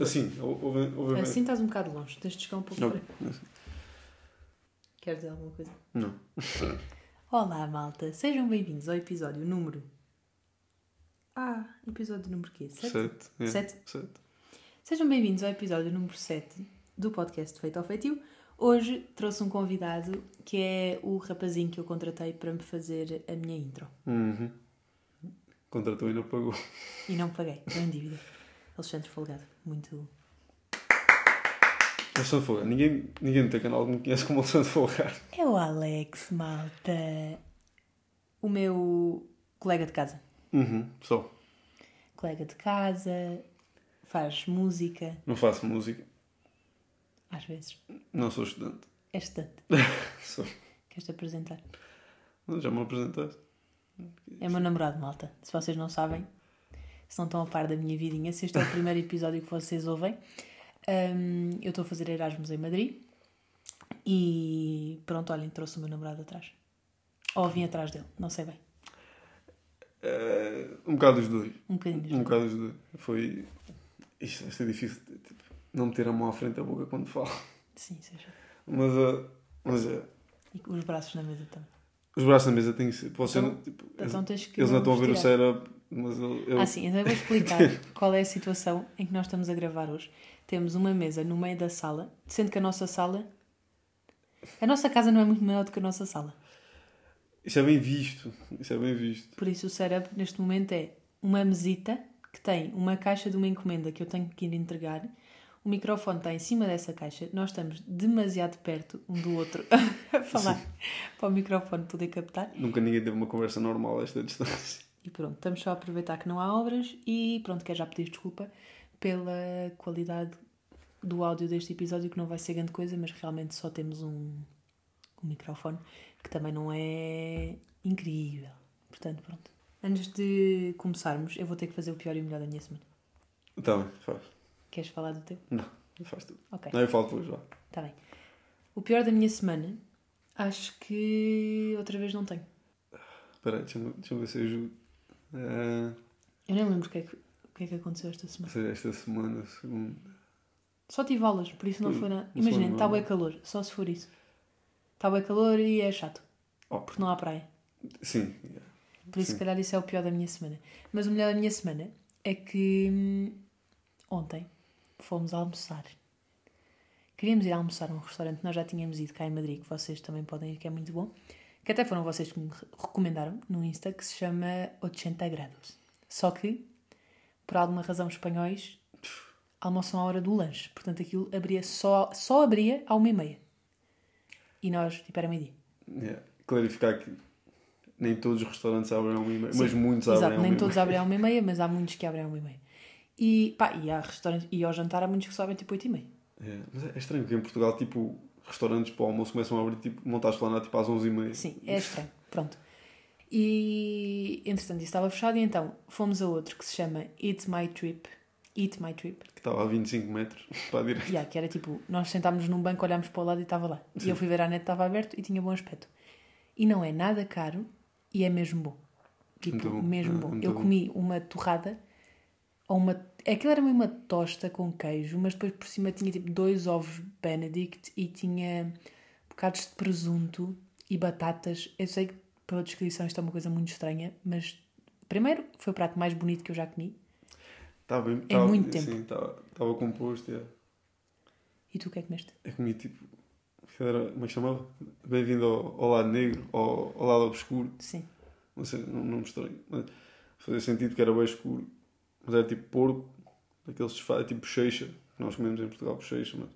Assim, ouve, ouve Assim estás um bocado longe, tens de chegar um pouco Não, para. Queres dizer alguma coisa? não. Olá, malta. Sejam bem-vindos ao episódio número... Ah, episódio número quê? Sete? Sete. é. Sete? Sete. Sejam bem-vindos ao episódio número 7 do podcast Feito ao Feitio. Hoje trouxe um convidado que é o rapazinho que eu contratei para me fazer a minha intro. Uhum. Contratou e não pagou. E não paguei, estou em dívida. Alexandre Folgado, muito... Alexandre Folgar. Ninguém, ninguém no teu canal me conhece como Alexandre Folgar. É o Alex, malta. O meu colega de casa. Uhum. Só. Colega de casa, faz música, Não faço música. às vezes. Não sou estudante. É estudante. Sou. Queres-te apresentar? Mas Já me apresentaste. É meu namorado, malta. Se vocês não sabem, se não estão a par da minha vidinha, se este é o primeiro episódio que vocês ouvem, hum, eu estou a fazer Erasmus em Madrid e pronto, olhem, trouxe o meu namorado atrás. Ou vim atrás dele, não sei bem. Eh, um bocado dos dois. Um bocadinho. dos Um bocado dos dois. Foi. Isto, isto é difícil. Tipo, não meter a mão à frente da boca quando falo. Sim, seja. Mas, eh, mas é. E os braços na mesa também. Os braços na mesa têm que ser. Você Então- não, tipo, Então tens que. eles não estão a ver o setup, mas eu. eu Ah, sim, então eu vou explicar qual é a situação em que nós estamos a gravar hoje. Temos uma mesa no meio da sala, sendo que a nossa sala. A nossa casa não é muito maior do que a nossa sala. Isso é bem visto. Isso é bem visto. Por isso o setup neste momento é uma mesita que tem uma caixa de uma encomenda que eu tenho que ir entregar. O microfone está em cima dessa caixa. Nós estamos demasiado perto um do outro a falar para o microfone poder captar. Nunca ninguém teve uma conversa normal a esta distância. E pronto, estamos só a aproveitar que não há obras e pronto, quero já pedir desculpa pela qualidade do áudio deste episódio, que não vai ser grande coisa, mas realmente só temos um, um microfone que também não é incrível. Portanto, pronto. Antes de começarmos, eu vou ter que fazer o pior e o melhor da minha semana. Bem, faz. Queres falar do teu? Não, faz tudo. Ok, Não, eu falo depois, vá. está bem. O pior da minha semana, acho que outra vez não tenho. Espera aí, deixa-me deixa ver se eu ajudo. Eh, Eu nem lembro o que é que, o que, é que aconteceu esta semana. esta semana, segunda. Só tive aulas, por isso não foi nada. Imaginem, está bem calor, só se for isso. Está bem calor e é chato, Oh, porque não há praia. sim. Por isso, se calhar, isso é o pior da minha semana. Mas o melhor da minha semana é que hum, ontem fomos almoçar. Queríamos ir almoçar a um restaurante que nós já tínhamos ido cá em Madrid, que vocês também podem ir, que é muito bom. Que até foram vocês que me re- recomendaram no Insta, que se chama 80 grados. Só que, por alguma razão, os espanhóis almoçam à hora do lanche. Portanto, aquilo abria só, só abria à uma e meia. E nós, tipo, era meio-dia. Yeah. Clarificar que nem todos os restaurantes abrem ao uma e meia, Sim, mas muitos Exato, abrem nem uma e todos abrem à uma e meia, mas há muitos que abrem à uma e meia. E, pá, e, há restaurantes, e ao jantar há muitos que só abrem tipo 8 e meia. É, mas é estranho que em Portugal, tipo, restaurantes para o almoço começam a abrir, tipo, montar a esplanada tipo às 11h30. Sim, é estranho. Pronto. E, entretanto, isso estava fechado e então fomos a outro que se chama Eat My Trip. Eat My Trip. Que estava a 25 metros para a direita. Yeah, que era tipo, nós sentámos num banco, olhámos para o lado e estava lá. E eu fui ver a net, estava aberto e tinha bom aspecto. E não é nada caro e é mesmo bom. Tipo, bom. mesmo É, bom. muito Eu bom. comi uma torrada, ou uma... aquilo era meio uma tosta com queijo, mas depois por cima tinha tipo dois ovos Benedict e tinha bocados de presunto e batatas. Eu sei que pela descrição isto é uma coisa muito estranha, mas primeiro foi o prato mais bonito que eu já comi. Estava bem, Em estava- muito tempo. Sim, estava, composto. Yeah. E tu o que é que comeste? Eu comi tipo. Era, como é que chamava? Bem-vindo ao, ao lado negro, ao, ao lado obscuro. Sim. Não sei, não, não me estranho. Fazia sentido que era bem escuro. Mas era tipo porco, daqueles desfazes, tipo bochecha. que Nós comemos em Portugal bochecha, mas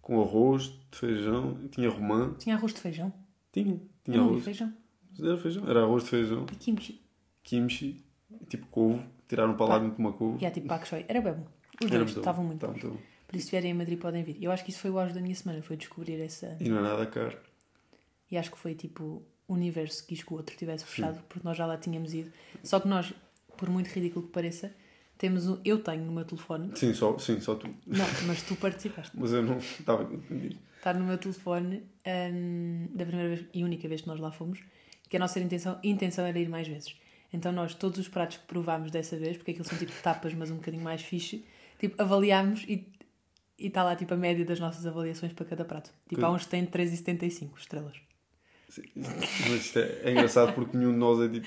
com arroz, de feijão, tinha romã. Tinha arroz de feijão. Tinha, Eu tinha não vi arroz. feijão. Era feijão, era arroz de feijão, E kimchi. kimchi, tipo couve. Tiraram para lá muito uma couve. E há tipo pak choi. Era bem bom. Os dois estavam muito bons. muito bom. Por isso, se vierem a Madrid, podem vir. Eu acho que isso foi o auge da minha semana. Foi descobrir essa. E não é nada caro. E acho que foi tipo. O universo quis que o outro tivesse fechado, porque nós já lá tínhamos ido. Só que nós, por muito ridículo que pareça, temos um. Eu tenho no meu telefone. Sim, só, sim, só tu. Não, mas tu participaste. Mas eu não estava entendido. Está no meu telefone hum, da primeira vez e única vez que nós lá fomos, que a nossa intenção, intenção era ir mais vezes. Então nós, todos os pratos que provámos dessa vez, porque aqueles são tipo tapas, mas um bocadinho mais fixe, tipo, avaliámos e e está lá tipo a média das nossas avaliações para cada prato. Tipo, Que- há uns que têm 3,75 estrelas. Sim. Mas isto é, é engraçado porque nenhum de nós é tipo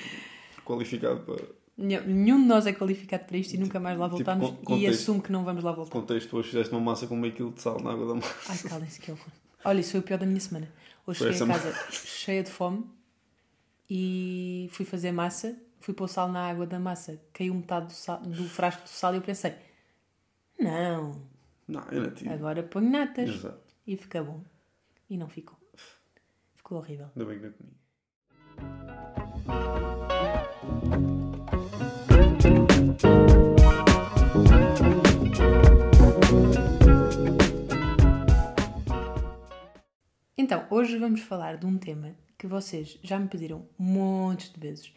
qualificado para Nenhum de nós é qualificado para isto e nunca mais lá Tipo, voltamos e contexto. assumo que não vamos lá voltar. contexto. Hoje fizeste uma massa com meio quilo de sal na água da massa. Ai, calem-se que horror. Olha, isso foi o pior da minha semana. Hoje Foi cheguei a casa cheia de fome e fui fazer massa, fui pôr sal na água da massa, caiu metade do, sal- do frasco do sal e eu pensei, não, Não, eu não tive. agora ponho natas Exato. e fica bom. E não ficou. Ficou horrível. Ainda bem que não comi. Hoje vamos falar de um tema que vocês já me pediram montes de vezes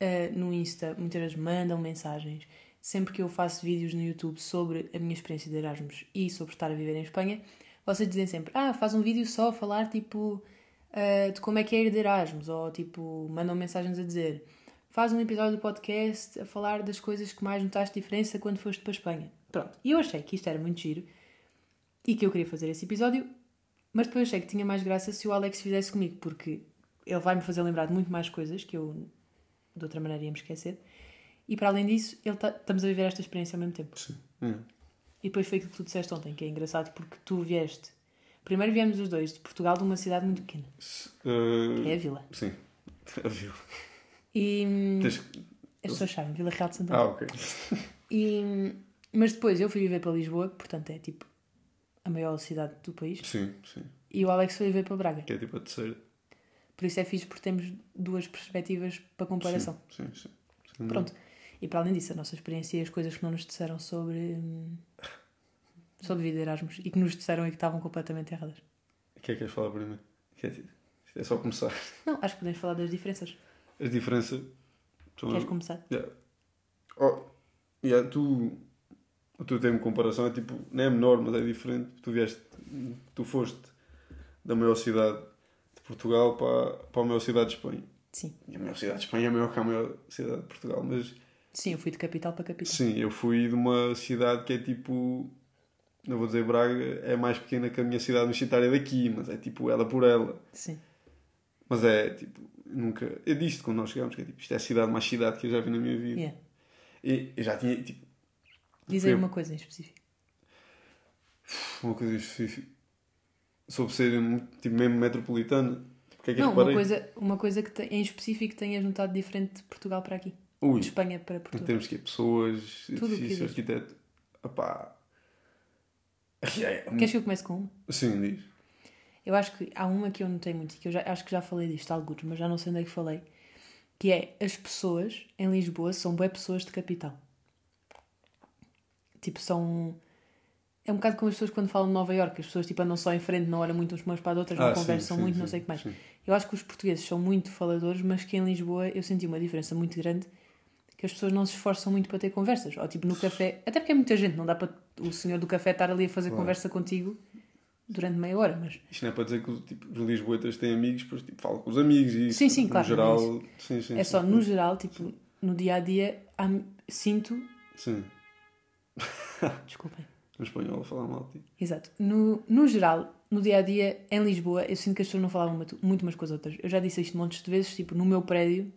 uh, no Insta, muitas vezes mandam mensagens. Sempre que eu faço vídeos no YouTube sobre a minha experiência de Erasmus e sobre estar a viver em Espanha, vocês dizem sempre: Ah, faz um vídeo só a falar tipo uh, de como é que é ir de Erasmus, ou tipo, mandam mensagens a dizer: Faz um episódio do podcast a falar das coisas que mais notaste diferença quando foste para a Espanha. Pronto, e eu achei que isto era muito giro e que eu queria fazer esse episódio mas depois achei que tinha mais graça se o Alex fizesse comigo, porque ele vai-me fazer lembrar de muito mais coisas que eu de outra maneira ia me esquecer. E para além disso, ele tá- estamos a viver esta experiência ao mesmo tempo. Sim. É. E depois foi aquilo que tu disseste ontem, que é engraçado porque tu vieste. Primeiro viemos os dois de Portugal, de uma cidade muito pequena, eh, que é a Vila. Sim. A Viu. E Tens... as pessoas sabem, Vila Real de Santa Ah, ok. E, mas depois eu fui viver para Lisboa, portanto é tipo a maior cidade do país, Sim, sim. e o Alex foi viver para Braga. Que é tipo a terceira. Por isso é fixe porque temos duas perspectivas para comparação. Sim, sim. sim. Pronto. E para além disso, a nossa experiência e as coisas que não nos disseram sobre. hum, sobre vida de Erasmus e que nos disseram e que estavam completamente erradas. O que é que queres falar primeiro? Que é, é só começar. Não, acho que podemos falar das diferenças. As diferenças. são- Queres começar? Yeah. Oh, yeah, tu, o teu termo de comparação é tipo, não é menor, mas é diferente. Tu vieste, tu foste da maior cidade de Portugal para, para a maior cidade de Espanha. Sim. E a maior cidade de Espanha é maior que a maior cidade de Portugal, mas Sim, eu fui de capital para capital. sim, eu fui de uma cidade que é tipo, não vou dizer Braga, é mais pequena que a minha cidade universitária daqui, mas é tipo ela por ela. Sim. Mas é tipo, nunca. Eu disse quando nós chegámos que é tipo, isto é a cidade mais cidade que eu já vi na minha vida. Yeah. E eu já tinha tipo, Diz aí uma coisa em específico. uma coisa específica sobre ser tipo, mesmo metropolitana. Que é que não, uma coisa, uma coisa que te- em específico tenhas notado diferente de Portugal para aqui. Ui, De Espanha para em Portugal. termos de quê? pessoas, que edifícios, arquiteto. Opá. É, Queres que eu comece com uma? Sim, diz. Eu acho que há uma que eu notei muito e que eu já, acho que já falei disto alguns, mas já não sei onde é que falei. Que é as pessoas em Lisboa são boas pessoas de capital. Tipo, são. É um bocado como as pessoas quando falam de Nova Iorque, as pessoas tipo, andam só em frente, não olham muito umas para as outras, não Ah, sim, conversam sim, muito, sim, não sei o que mais. sim. Eu acho que os portugueses são muito faladores, mas que em Lisboa eu senti uma diferença muito grande que as pessoas não se esforçam muito para ter conversas. Ou tipo no café, até porque é muita gente, não dá para o senhor do café estar ali a fazer Claro. conversa contigo durante meia hora, mas Isto não é para dizer que os, tipo, os lisboetas têm amigos, depois tipo, falam com os amigos e isso. Sim, sim, no claro, geral, não sim, sim, é só no geral, tipo, no dia a dia, sinto. Desculpem. no espanhol a falar mal. Tipo. Exato. No, no geral, no dia a dia, em Lisboa, eu sinto que as pessoas não falavam muito, muito umas com as outras. Eu já disse isto montes de vezes, tipo, no meu prédio,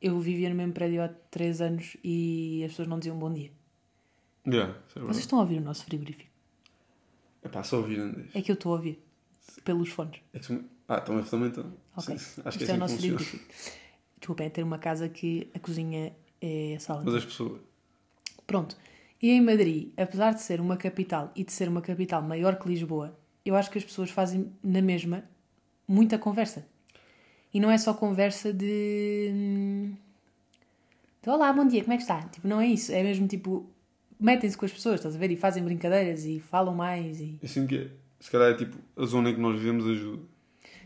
eu vivia no mesmo prédio há 3 anos e as pessoas não diziam bom dia. Yeah, é Vocês estão a ouvir o nosso frigorífico? É pá, só ouvir Andrés. É que eu estou a ouvir pelos fones. É que Ah, também, também estão. Ok. Sim, acho Isto que é, é assim o que nosso frigorífico. Desculpem, é ter uma casa que a cozinha é a sala. Mas as pessoas. Pronto. E em Madrid, apesar de ser uma capital e de ser uma capital maior que Lisboa, eu acho que as pessoas fazem na mesma muita conversa. E não é só conversa de. de Olá, bom dia, como é que está? Tipo, não é isso. É mesmo tipo. Metem-se com as pessoas, estás a ver? E fazem brincadeiras e falam mais. E... Eu sinto que é. Se calhar é tipo a zona em que nós vivemos ajuda.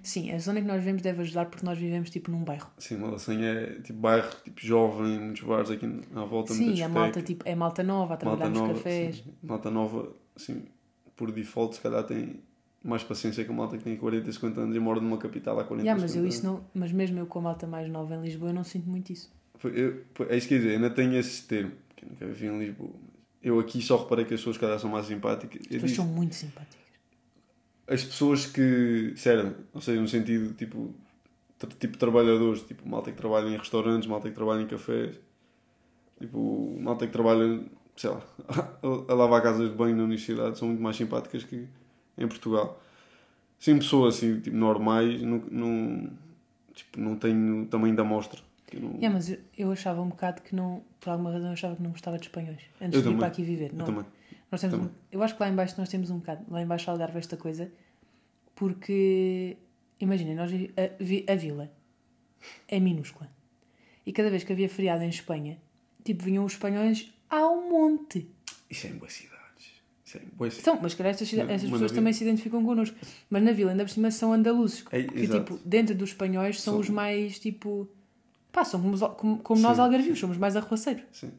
Sim, a zona que nós vivemos deve ajudar porque nós vivemos tipo num bairro. Sim, uma assim é tipo bairro, tipo jovem, muitos bares aqui à volta, Sim, a malta tipo, é malta nova a trabalhar malta nos nova, cafés. sim. malta nova, assim, por default, se calhar tem mais paciência que a malta que tem 40 e 50 anos e mora numa capital há 40 Yeah, mas 50 eu anos. isso não, mas mesmo eu com a malta mais nova em Lisboa eu não sinto muito isso. Eu, é isso que quer dizer, ainda tenho esse termo, que eu nunca vivi em Lisboa. Eu aqui só reparei que as pessoas cada são mais simpáticas. As Eu pessoas são muito simpáticas. As pessoas que, sério, ou seja, no sentido tipo, tra- tipo trabalhadores, tipo malta que trabalha em restaurantes, malta que trabalha em cafés, tipo malta que trabalha, sei lá, a, lavar casas de banho na universidade, são muito mais simpáticas que em Portugal. Sim, pessoas assim, tipo, normais, não, não, tipo, não tenho tamanho da amostra. não- É, mas eu, eu achava um bocado que não, por alguma razão, eu achava que não gostava de espanhóis. Antes Eu de vir também. para aqui viver. eu Não, também. Nós temos um- eu acho que lá em baixo nós temos um bocado, lá em baixo Algarve esta coisa, porque imaginem, nós a, a vila é minúscula. E cada vez que havia feriado em Espanha, tipo, vinham os espanhóis ao monte. Isso é em boas cidades. Isso é em boas cidades. Então, mas calhar estas, estas pessoas vila- também se identificam connosco. Mas na vila, ainda por cima, são andaluzes. É, que, exato. tipo, dentro dos espanhóis, são São- os mais, tipo... Pá, são como, como, como nós algarvios, somos mais arruaceiros. Sim.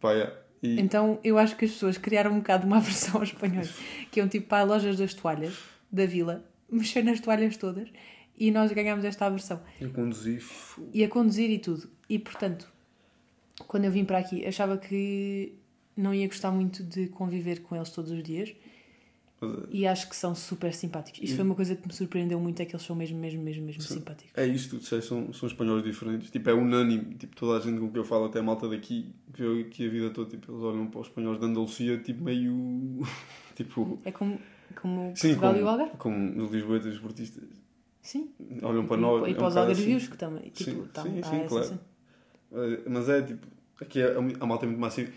Pá, yeah. E, Então eu acho que as pessoas criaram um bocado uma aversão aos espanhóis, que iam tipo para as lojas das toalhas da vila, mexer nas toalhas todas e nós ganhámos esta aversão. eu conduzi. fu- E a conduzir e tudo. E portanto, quando eu vim para aqui, achava que não ia gostar muito de conviver com eles todos os dias e acho que são super simpáticos. Isso E- foi uma coisa que me surpreendeu muito, é que eles são mesmo, mesmo, mesmo, mesmo Sim. simpáticos. É isto, tu disseste, são, são espanhóis diferentes. Tipo, é unânime. Tipo, toda a gente com que eu falo, até a malta daqui, que eu aqui a vida toda, tipo, eles olham para os espanhóis de Andalucia, tipo, meio. tipo. É como, como Sim, Portugal como, e o Algarve. como os lisboetas os esportistas. Sim. Olham para e, nós. e é um para os algarvios assim. que também. Tipo, Sim, tá, sim, tá sim, essa claro. É, Mas é tipo, aqui é, a malta é muito massiva.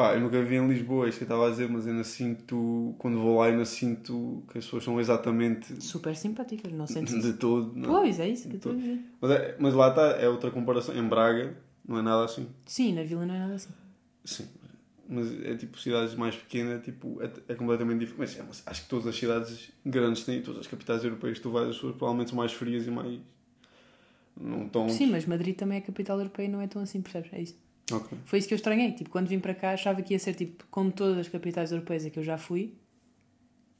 Pá, eu nunca vi em Lisboa, isso que eu estava a dizer, mas eu ainda sinto, quando vou lá, eu ainda sinto que as pessoas são exatamente Super simpáticas, não sentes de isso? todo. Não. Pois, é isso que eu estou a dizer. Mas, é- mas lá está, é outra comparação. Em Braga, não é nada assim. Sim, na vila não é nada assim. Sim. Mas é tipo, cidades mais pequenas, tipo, é, é completamente diferente. Mas, é, mas acho que todas as cidades grandes têm, todas as capitais europeias que tu vais, as pessoas provavelmente são mais frias e mais. Não tão. Sim, mas Madrid também é capital europeia e não é tão assim, percebes? É isso. Ok. Foi isso que eu estranhei. Tipo, quando vim para cá, achava que ia ser tipo, como todas as capitais europeias a que eu já fui,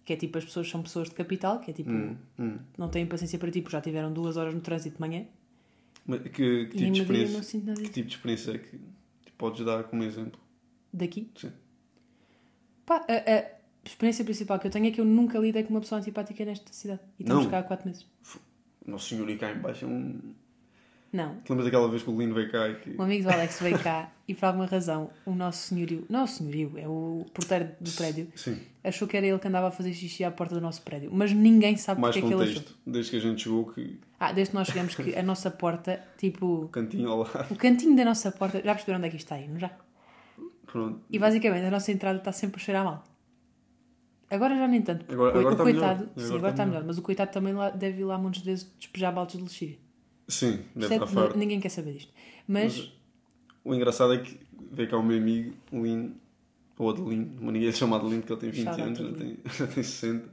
que é tipo, as pessoas são pessoas de capital, que é tipo, Hum, hum. não têm paciência para tipo, já tiveram duas horas no trânsito de manhã. Mas que, que tipo de experiência? não sinto nada Que tipo de experiência é que tipo, podes dar como exemplo? Daqui. Sim. Pá, a, a experiência principal que eu tenho é que eu nunca lidei com uma pessoa antipática nesta cidade. E estamos Não. cá há quatro meses. Nosso senhor e cá em baixo é um. Não. Te lembras daquela vez que o Lino veio cá que. Um amigo do Alex veio cá e por alguma razão o nosso senhorio, não o senhorio, é o porteiro do prédio, Sim, achou que era ele que andava a fazer xixi à porta do nosso prédio. Mas ninguém sabe mais porque é que ele achou. contexto. Desde que a gente chegou, que Ah, desde que nós chegamos que a nossa porta, tipo, o cantinho ao lado. o cantinho da nossa porta, já perceberam onde é que isto está aí, não já? Pronto. E basicamente a nossa entrada está sempre a cheirar mal. Agora já nem tanto. porque Agora- o agora está coitado, melhor. sim, Agora agora está está melhor, mas o coitado também lá, deve ir lá muitas vezes despejar baldes de lixíria. Sim, deve é- estar farto. ninguém quer saber disto. Mas, Mas o engraçado é que veio cá o meu amigo, o Lino, ou outro Lino, mas ninguém é chamado Lino porque ele tem 20 Shout out anos, já tem, já tem 60.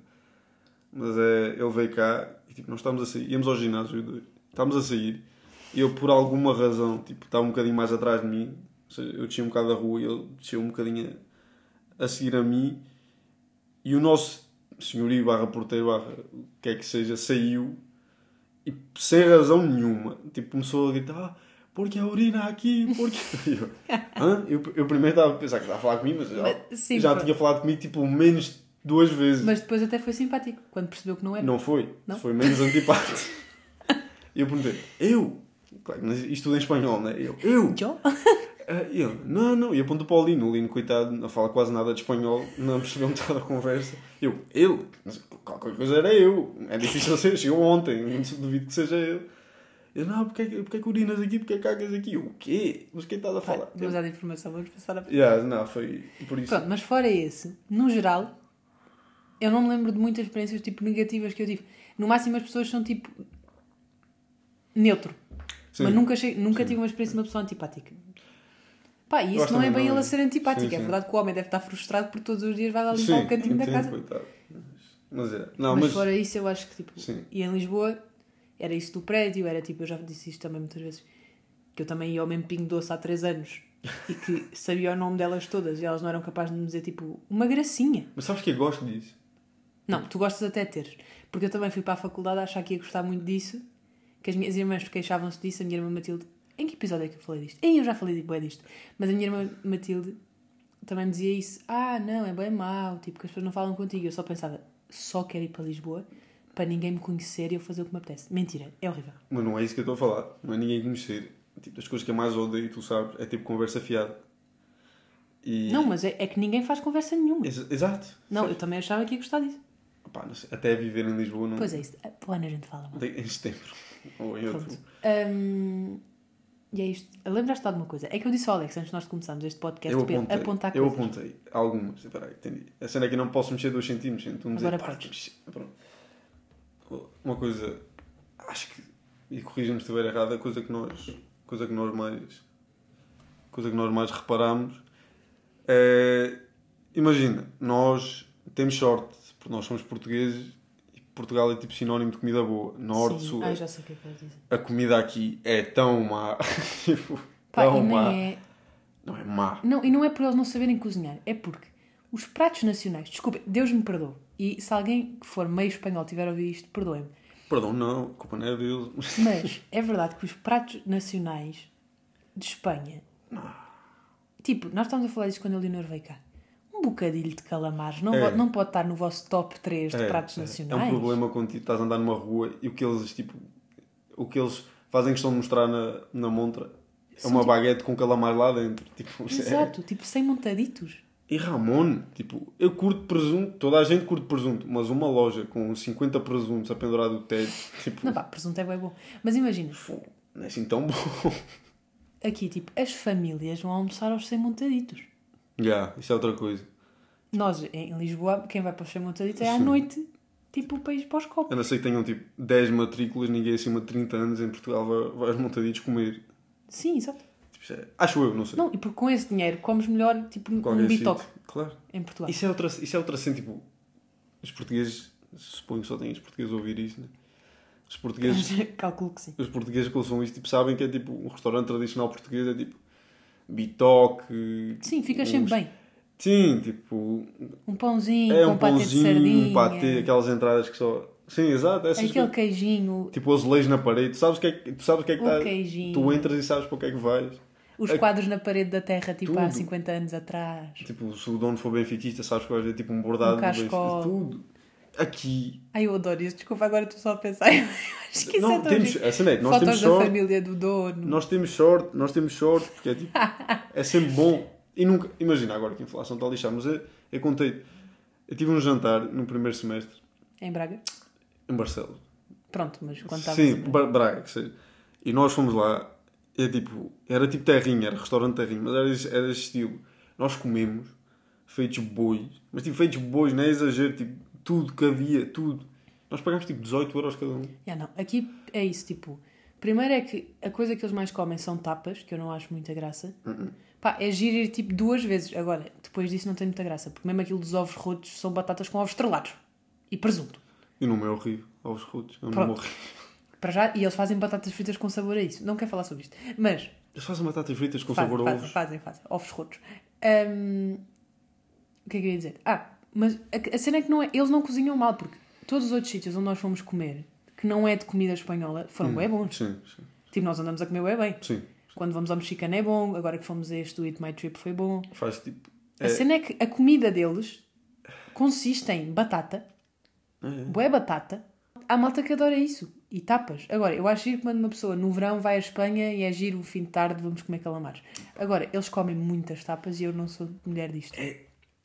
Mas é, ele veio cá e tipo, nós estávamos a sair, íamos ao ginásio os dois, estávamos a sair e eu por alguma razão, tipo, estava um bocadinho mais atrás de mim, ou seja, eu descia um bocado da rua e ele desceu um bocadinho a, a seguir a mim e o nosso senhorio barra porteiro barra o que é que seja, saiu e sem razão nenhuma, tipo, começou a gritar, ah, porque a urina aqui, porque... Eu, Hã? eu, eu primeiro estava a pensar que estava a falar comigo, mas já, Mas, sim, já tinha falado comigo tipo menos duas vezes. mas depois até foi simpático, quando percebeu que não era. Não foi. Não? Foi menos antipático. E eu perguntei, eu? Claro, mas isto tudo em espanhol, né? Eu, eu? Eu? Ah, e ele, não, não. E apontou para o Lino. O Lino, coitado, não fala quase nada de espanhol, não percebeu metade da conversa. Eu, ele? Qualquer coisa era eu. É difícil ser, chegou ontem, não duvido que seja eu. Eu, não, porque é, que- porque é que urinas aqui, porque é que cagas aqui? Eu, o quê? Mas quem estás a falar? Vamos dar de informação, vamos passar a. Yeah, não, foi por isso. Pronto, mas fora esse, no geral, eu não me lembro de muitas experiências tipo negativas que eu tive. No máximo as pessoas são tipo neutro. Sim. Mas nunca, che- nunca Sim. tive uma experiência de uma pessoa antipática. Pá, e isso não é bem não. ele a ser antipático. Sim, é sim. verdade que o homem deve estar frustrado porque todos os dias vai lá limpar o cantinho da casa. coitado. Mas é. Não, mas, mas. fora isso, eu acho que tipo. Sim. E em Lisboa, era isso do prédio, era tipo, eu já disse isto também muitas vezes, que eu também ia ao mesmo Pingo Doce há 3 anos e que sabia o nome delas todas e elas não eram capazes de me dizer tipo uma gracinha. Mas sabes que eu gosto disso? Não, tu gostas até de ter. Porque eu também fui para a faculdade a achar que ia gostar muito disso, que as minhas irmãs queixavam-se disso, a minha irmã Matilde. Em que episódio é que eu falei disto? Em eu já falei de bué disto. Mas a minha irmã Matilde também me dizia isso. Ah, não, é bem mau, tipo, que as pessoas não falam contigo. Eu só pensava, só quero ir para Lisboa para ninguém me conhecer e eu fazer o que me apetece. Mentira, é horrível. Mas não é isso que eu estou a falar. Não é ninguém conhecer. Tipo, das coisas que eu mais odeio, tu sabes, é tipo conversa fiada. E... Não, mas é, é que ninguém faz conversa nenhuma. Ex- Exato. Não, eu também achava que ia gostar disso. Pá, até viver em Lisboa não. Pois é isso. Ah, Para o ano a gente fala, mano. Em setembro. Ou em. Hum, e é isto. Lembraste de alguma coisa? É que eu disse ao Alex antes de nós começarmos este podcast Eu apontei, apontar eu coisas. apontei algumas. Espera aí, entendi. A cena é que eu não posso mexer 2 centímetros. Então Agora podes. Pronto. Uma coisa, acho que, e corrija-me se estiver errado, a coisa que nós, coisa que nós mais, coisa que nós mais reparamos é, imagina, nós temos sorte, porque nós somos portugueses Portugal é tipo sinónimo de comida boa, norte, Sim. sul. Ah, já sei o que é que vais dizer. A comida aqui é tão má, tipo, Pá, tão e nem má. é... Não é má. Não, e não é por eles não saberem cozinhar, é porque os pratos nacionais, desculpem, Deus me perdoe. E se alguém que for meio espanhol tiver a ouvir isto, perdoem-me. Perdão, não, a culpa não é deles. Mas é verdade que os pratos nacionais de Espanha. Tipo, nós estamos a falar disso quando a Leonor veio cá. Um bocadilho de calamares não, É. não pode estar no vosso top 3 de É, pratos é. nacionais. É um problema quando tipo, estás a andar numa rua e o que eles, tipo, o que eles fazem questão de mostrar na, na montra é uma tipo- baguete com calamar lá dentro. Tipo, é- Exato, tipo sem montaditos. E Ramon, tipo, eu curto presunto, toda a gente curte presunto, mas uma loja com 50 presuntos a pendurar do teto, tipo, Não pá, presunto é bem bom. Mas imagina, pô, não é assim tão bom. aqui, tipo, as famílias vão almoçar aos sem montaditos. Já, isso é outra coisa. Nós, em Lisboa, quem vai para os sem montaditos é à Sim. noite, tipo, para ir para os copos. Eu não sei que tenham tipo 10 matrículas, ninguém acima de 30 anos em Portugal vai, vai aos montaditos comer. Sim, exato. Tipo, isso é- acho eu, não sei. Não, e porque com esse dinheiro comes melhor, tipo, Qualquer um bitoque. Claro. em Portugal. Isso é outra, isso é outra cena, tipo, os portugueses, suponho que só têm os portugueses a ouvir isto, né? Os portugueses, Calculo que sim. os portugueses que ouçam isto, tipo, sabem que é tipo, um restaurante tradicional português é tipo, bitoque. Sim, ficas uns- sempre bem. Sim, tipo, Um pãozinho é com um patê de pãozinho, sardinha. um patê, aquelas entradas que só... Sim, exato, Aquele coisas. queijinho, Tipo, azulejos na parede, tu sabes o que é que, tu sabes o que, é que está... queijinho. Tu entras e sabes para o que é que vais. Os É- quadros na parede da terra, tipo há Tudo. 50 anos atrás. Tipo, se o dono for benfiquista, sabes que vais ver tipo um bordado Um cascol. Tudo. Aqui. Ai, eu adoro isso. Desculpa, agora estou só a pensar. Eu acho que isso não, é tão temos, giro. a cena é que nós Fotos temos da sorte. família do dono. Nós temos sorte, nós temos sorte, porque é tipo. é sempre bom. E nunca. Imagina agora que a inflação está a lixar, mas eu, eu contei. Eu tive um jantar no primeiro semestre Em Braga? em Barcelos. Pronto, mas quando estavas Sim, Braga. Bra- Braga, que seja. E nós fomos lá, é tipo, era tipo terrinha, era restaurante terrinho, mas era, era estilo. Nós comemos, feitos bois, mas tipo, feitos bois, não é exagero, tipo, tudo que havia, tudo. Nós pagámos tipo 18 euros cada um. Já não, aqui é isso, tipo... Primeiro é que a coisa que eles mais comem são tapas, que eu não acho muita graça. Uh-uh. Pá, é giro ir tipo duas vezes. Agora, depois disso não tem muita graça, porque mesmo aquilo dos ovos rotos são batatas com ovos estrelados. E presunto. E o nome é horrível, aos rotos, é um nome Pronto. horrível. Para já, e eles fazem batatas fritas com sabor a isso. Não quero falar sobre isto. Mas, Eles fazem batatas fritas com fazem, sabor a fazem, ovos. fazem, fazem. Ovos rotos. Hum, o que é que eu ia dizer? Ah, mas a, a cena é que não é, eles não cozinham mal, porque todos os outros sítios onde nós fomos comer, que não é de comida espanhola, foram bem bons. Sim, sim, Tipo, nós andamos a comer bem bem. sim. Quando vamos ao mexicano é bom, agora que fomos a este Eat My Trip foi bom. Faz tipo. A É, cena é que a comida deles consiste em batata, é, bué batata. Há malta que adora isso. E tapas. Agora, eu acho giro quando uma pessoa no verão vai à Espanha e é giro o fim de tarde, vamos comer calamares. Agora, eles comem muitas tapas e eu não sou mulher disto.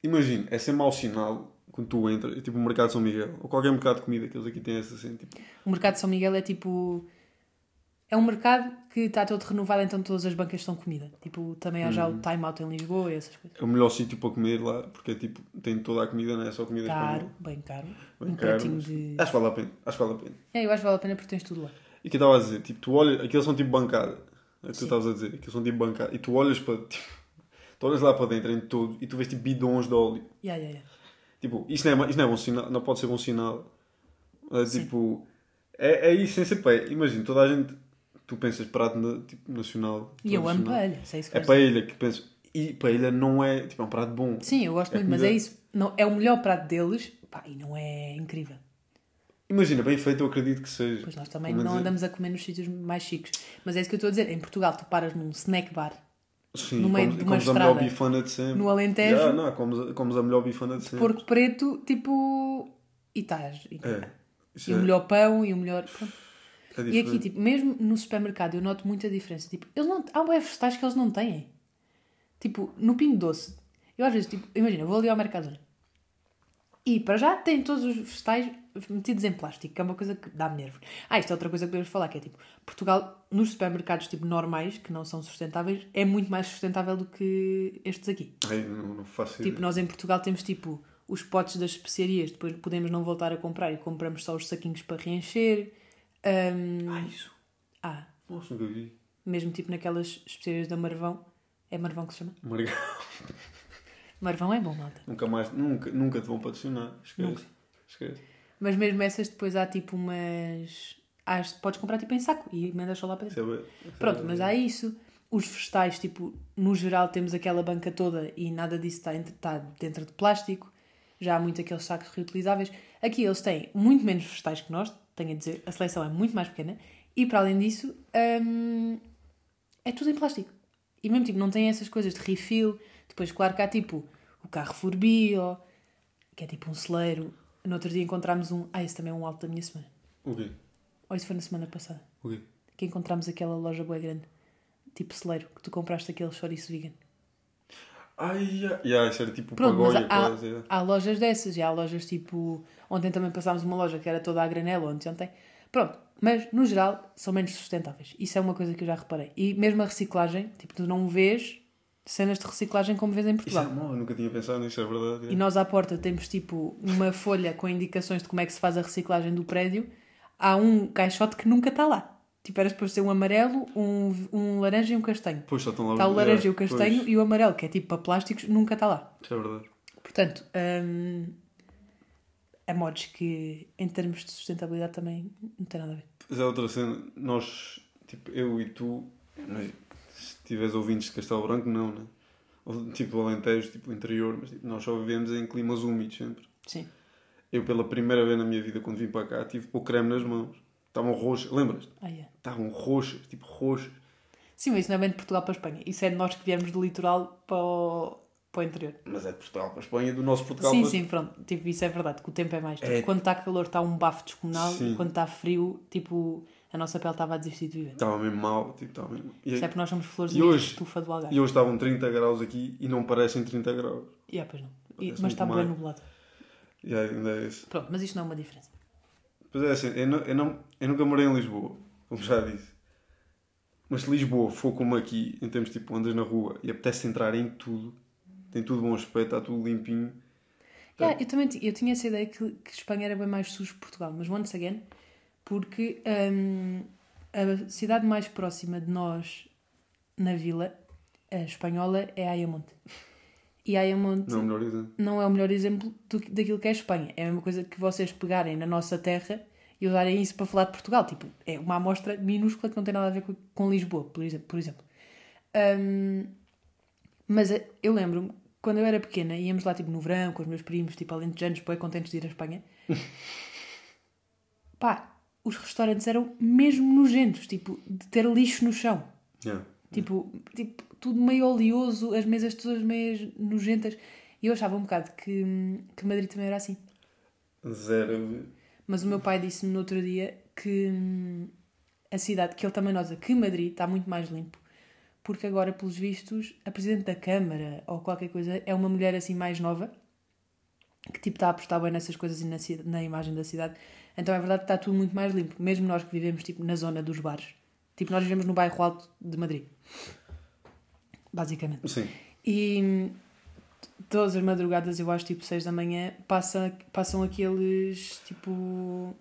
Imagina, é sempre mau sinal quando tu entras, é tipo o mercado de São Miguel, ou qualquer mercado de comida que eles aqui têm essa cena, tipo, O mercado de São Miguel é tipo. É um mercado que está todo renovado, então todas as bancas são comida. Tipo, também há já Uhum. o time out em Lisboa e essas coisas. é o melhor sítio para comer lá, porque é tipo, tem toda a comida, não é só comida Caro, espanhola. bem caro. Bem um caro, pratinho mas- de. Acho que vale a pena, acho que vale a pena. É, eu acho que vale a pena porque tens tudo lá. E o que eu estava a dizer, tipo, tu olhas, aqueles são tipo bancada, é o que tu estavas a dizer, aqueles são tipo bancada, e tu olhas para, tipo, tu olhas lá para dentro em todo, e tu vês tipo bidões de óleo. Yeah, yeah, yeah. Tipo, isto não é, isto não é bom sinal, não pode ser bom sinal. É, tipo, é, é isso, sem ser pé. Imagina, toda a gente, tu pensas prato na- tipo, nacional. E eu amo paella, sei isso que É paella que penso. E paella não é, tipo, é um prato bom. Sim, eu gosto É muito, mas é isso. Não, é o melhor prato deles pá, e não é incrível. Imagina, bem feito eu acredito que seja. Pois nós também não é- andamos a comer nos sítios mais chiques. Mas é isso que eu estou a dizer. Em Portugal, tu paras num snack bar Sim, no meio comes, de uma comes a melhor estrada, bifana de sempre. no Alentejo, Já, não, comes, comes a melhor bifana de sempre. porco preto, tipo. E estás. E, É. E é, o melhor pão e o melhor. é E aqui, tipo, mesmo no supermercado, eu noto muita diferença. Tipo, eles não, há web vegetais que eles não têm. Tipo, no Pingo Doce. Eu às vezes, tipo, imagina, vou ali ao Mercadona. E para já tem todos os vegetais metidos em plástico, que é uma coisa que dá-me nervos. Ah, isto é outra coisa que podemos falar, que é tipo, Portugal, nos supermercados tipo normais, que não são sustentáveis, é muito mais sustentável do que estes aqui. Ai, não, não faço Tipo, ideia. nós em Portugal temos tipo os potes das especiarias, depois podemos não voltar a comprar e compramos só os saquinhos para reencher. Ahm, Ah, isso. ah, Nossa, nunca vi. mesmo tipo naquelas especiarias da Marvão. É Marvão que se chama? Marga- Marvão é bom, malta. nunca mais, nunca, nunca te vão patrocinar. Esquece. Nunca. Esquece. Mas mesmo essas depois há tipo umas. Há, podes comprar tipo em saco e emendas só lá para dentro. É é Pronto, mas há isso. Os vegetais, tipo, no geral temos aquela banca toda e nada disso está, entre- está dentro de plástico. Já há muito aqueles sacos reutilizáveis. Aqui eles têm muito menos vegetais que nós, tenho a dizer, a seleção é muito mais pequena. E para além disso, hum, é tudo em plástico. E mesmo tipo, não tem essas coisas de refill. Depois, claro que há tipo o Carrefour Bio, que é tipo um celeiro. No outro dia encontramos um. Ah, esse também é um alto da minha semana. O quê? Ou isso foi na semana passada. O quê? Que encontramos aquela loja boa grande, tipo celeiro, que tu compraste aquele chouriço vegan. Ai, ya, ya, isso era tipo Pronto, mas pagoia há, quase. é. há lojas dessas, e há lojas tipo. Ontem também passámos uma loja que era toda a granela, ontem, ontem. Pronto, mas no geral são menos sustentáveis. Isso é uma coisa que eu já reparei. E mesmo a reciclagem, tipo, tu não vês cenas de reciclagem como vês em Isso é Portugal. mau, eu nunca tinha pensado nisso, é verdade. E nós à porta temos tipo uma folha com indicações de como é que se faz a reciclagem do prédio. Há um caixote que nunca está lá. Tipo, era depois ser um amarelo, um, um laranja e um castanho. Pois, só estão lá Está o é, laranja e o castanho pois, e o amarelo, que é tipo para plásticos, nunca está lá. Isso é verdade. Portanto, hum, modos que em termos de sustentabilidade também não tem nada a ver. Mas é outra cena, nós, tipo, eu e tu, tiveres ouvintes de Castelo Branco, não, né? Ou, tipo, Alentejo, tipo, interior, mas tipo, nós só vivemos em climas úmidos sempre. Sim. Eu, pela primeira vez na minha vida, quando vim para cá, tive pôr creme nas mãos. Estavam roxas, lembras-te? Ah, yeah. Estavam roxas, tipo, roxas. Sim, mas isso não é bem de Portugal para a Espanha. Isso é de nós que viemos do litoral para o, para o interior. Mas é de Portugal para a Espanha, do nosso Portugal sim, para... sim, pronto. Tipo, isso é verdade, que o tempo é mais. Tipo, É. Quando está calor está um bafo descomunal Sim. quando está frio, tipo, a nossa pele estava a desistir de viver. Estava mesmo mal, tipo, estava mesmo... E, Isso é porque nós somos flores de hoje? estufa do Algarve. e hoje estavam 30 graus aqui e não parecem 30 graus. E é, pois não. E- mas está bem nublado. E ainda é isso. Pronto, mas isto não é uma diferença. Pois é, assim, eu, não, eu, não, eu nunca morei em Lisboa, como já disse. Mas se Lisboa for como aqui, em termos tipo, andas na rua e apetece entrar em tudo, tem tudo bom aspecto, está tudo limpinho. Yeah, eu também eu tinha essa ideia que, que Espanha era bem mais sujo que Portugal, mas once again, porque hum, a cidade mais próxima de nós na vila, a espanhola, é Ayamonte. E Ayamonte Não é o melhor exemplo. não é o melhor exemplo do, daquilo que é a Espanha. É a mesma coisa que vocês pegarem na nossa terra e usarem isso para falar de Portugal. Tipo, é uma amostra minúscula que não tem nada a ver com, com Lisboa, por exemplo. Por exemplo. Hum, mas eh, eu lembro-me, quando eu era pequena, íamos lá tipo no verão com os meus primos, tipo alentejanos, bem contentes de ir à Espanha. Pá, os restaurantes eram mesmo nojentos, tipo, de ter lixo no chão. Yeah. Tipo, tipo, tudo meio oleoso, as mesas todas meio nojentas. E eu achava um bocado que, que Madrid também era assim. Zero. Mas o meu pai disse-me no outro dia que hum, a cidade, que ele também nota que Madrid está muito mais limpo. Porque agora, pelos vistos, a Presidente da Câmara ou qualquer coisa é uma mulher assim mais nova que tipo está a apostar bem nessas coisas e na, na imagem da cidade. Então é verdade que está tudo muito mais limpo. Mesmo nós que vivemos tipo na zona dos bares. Tipo, nós vivemos no bairro alto de Madrid. Basicamente. Sim. E todas as madrugadas, eu acho, tipo 6 da manhã, passa, passam aqueles, tipo,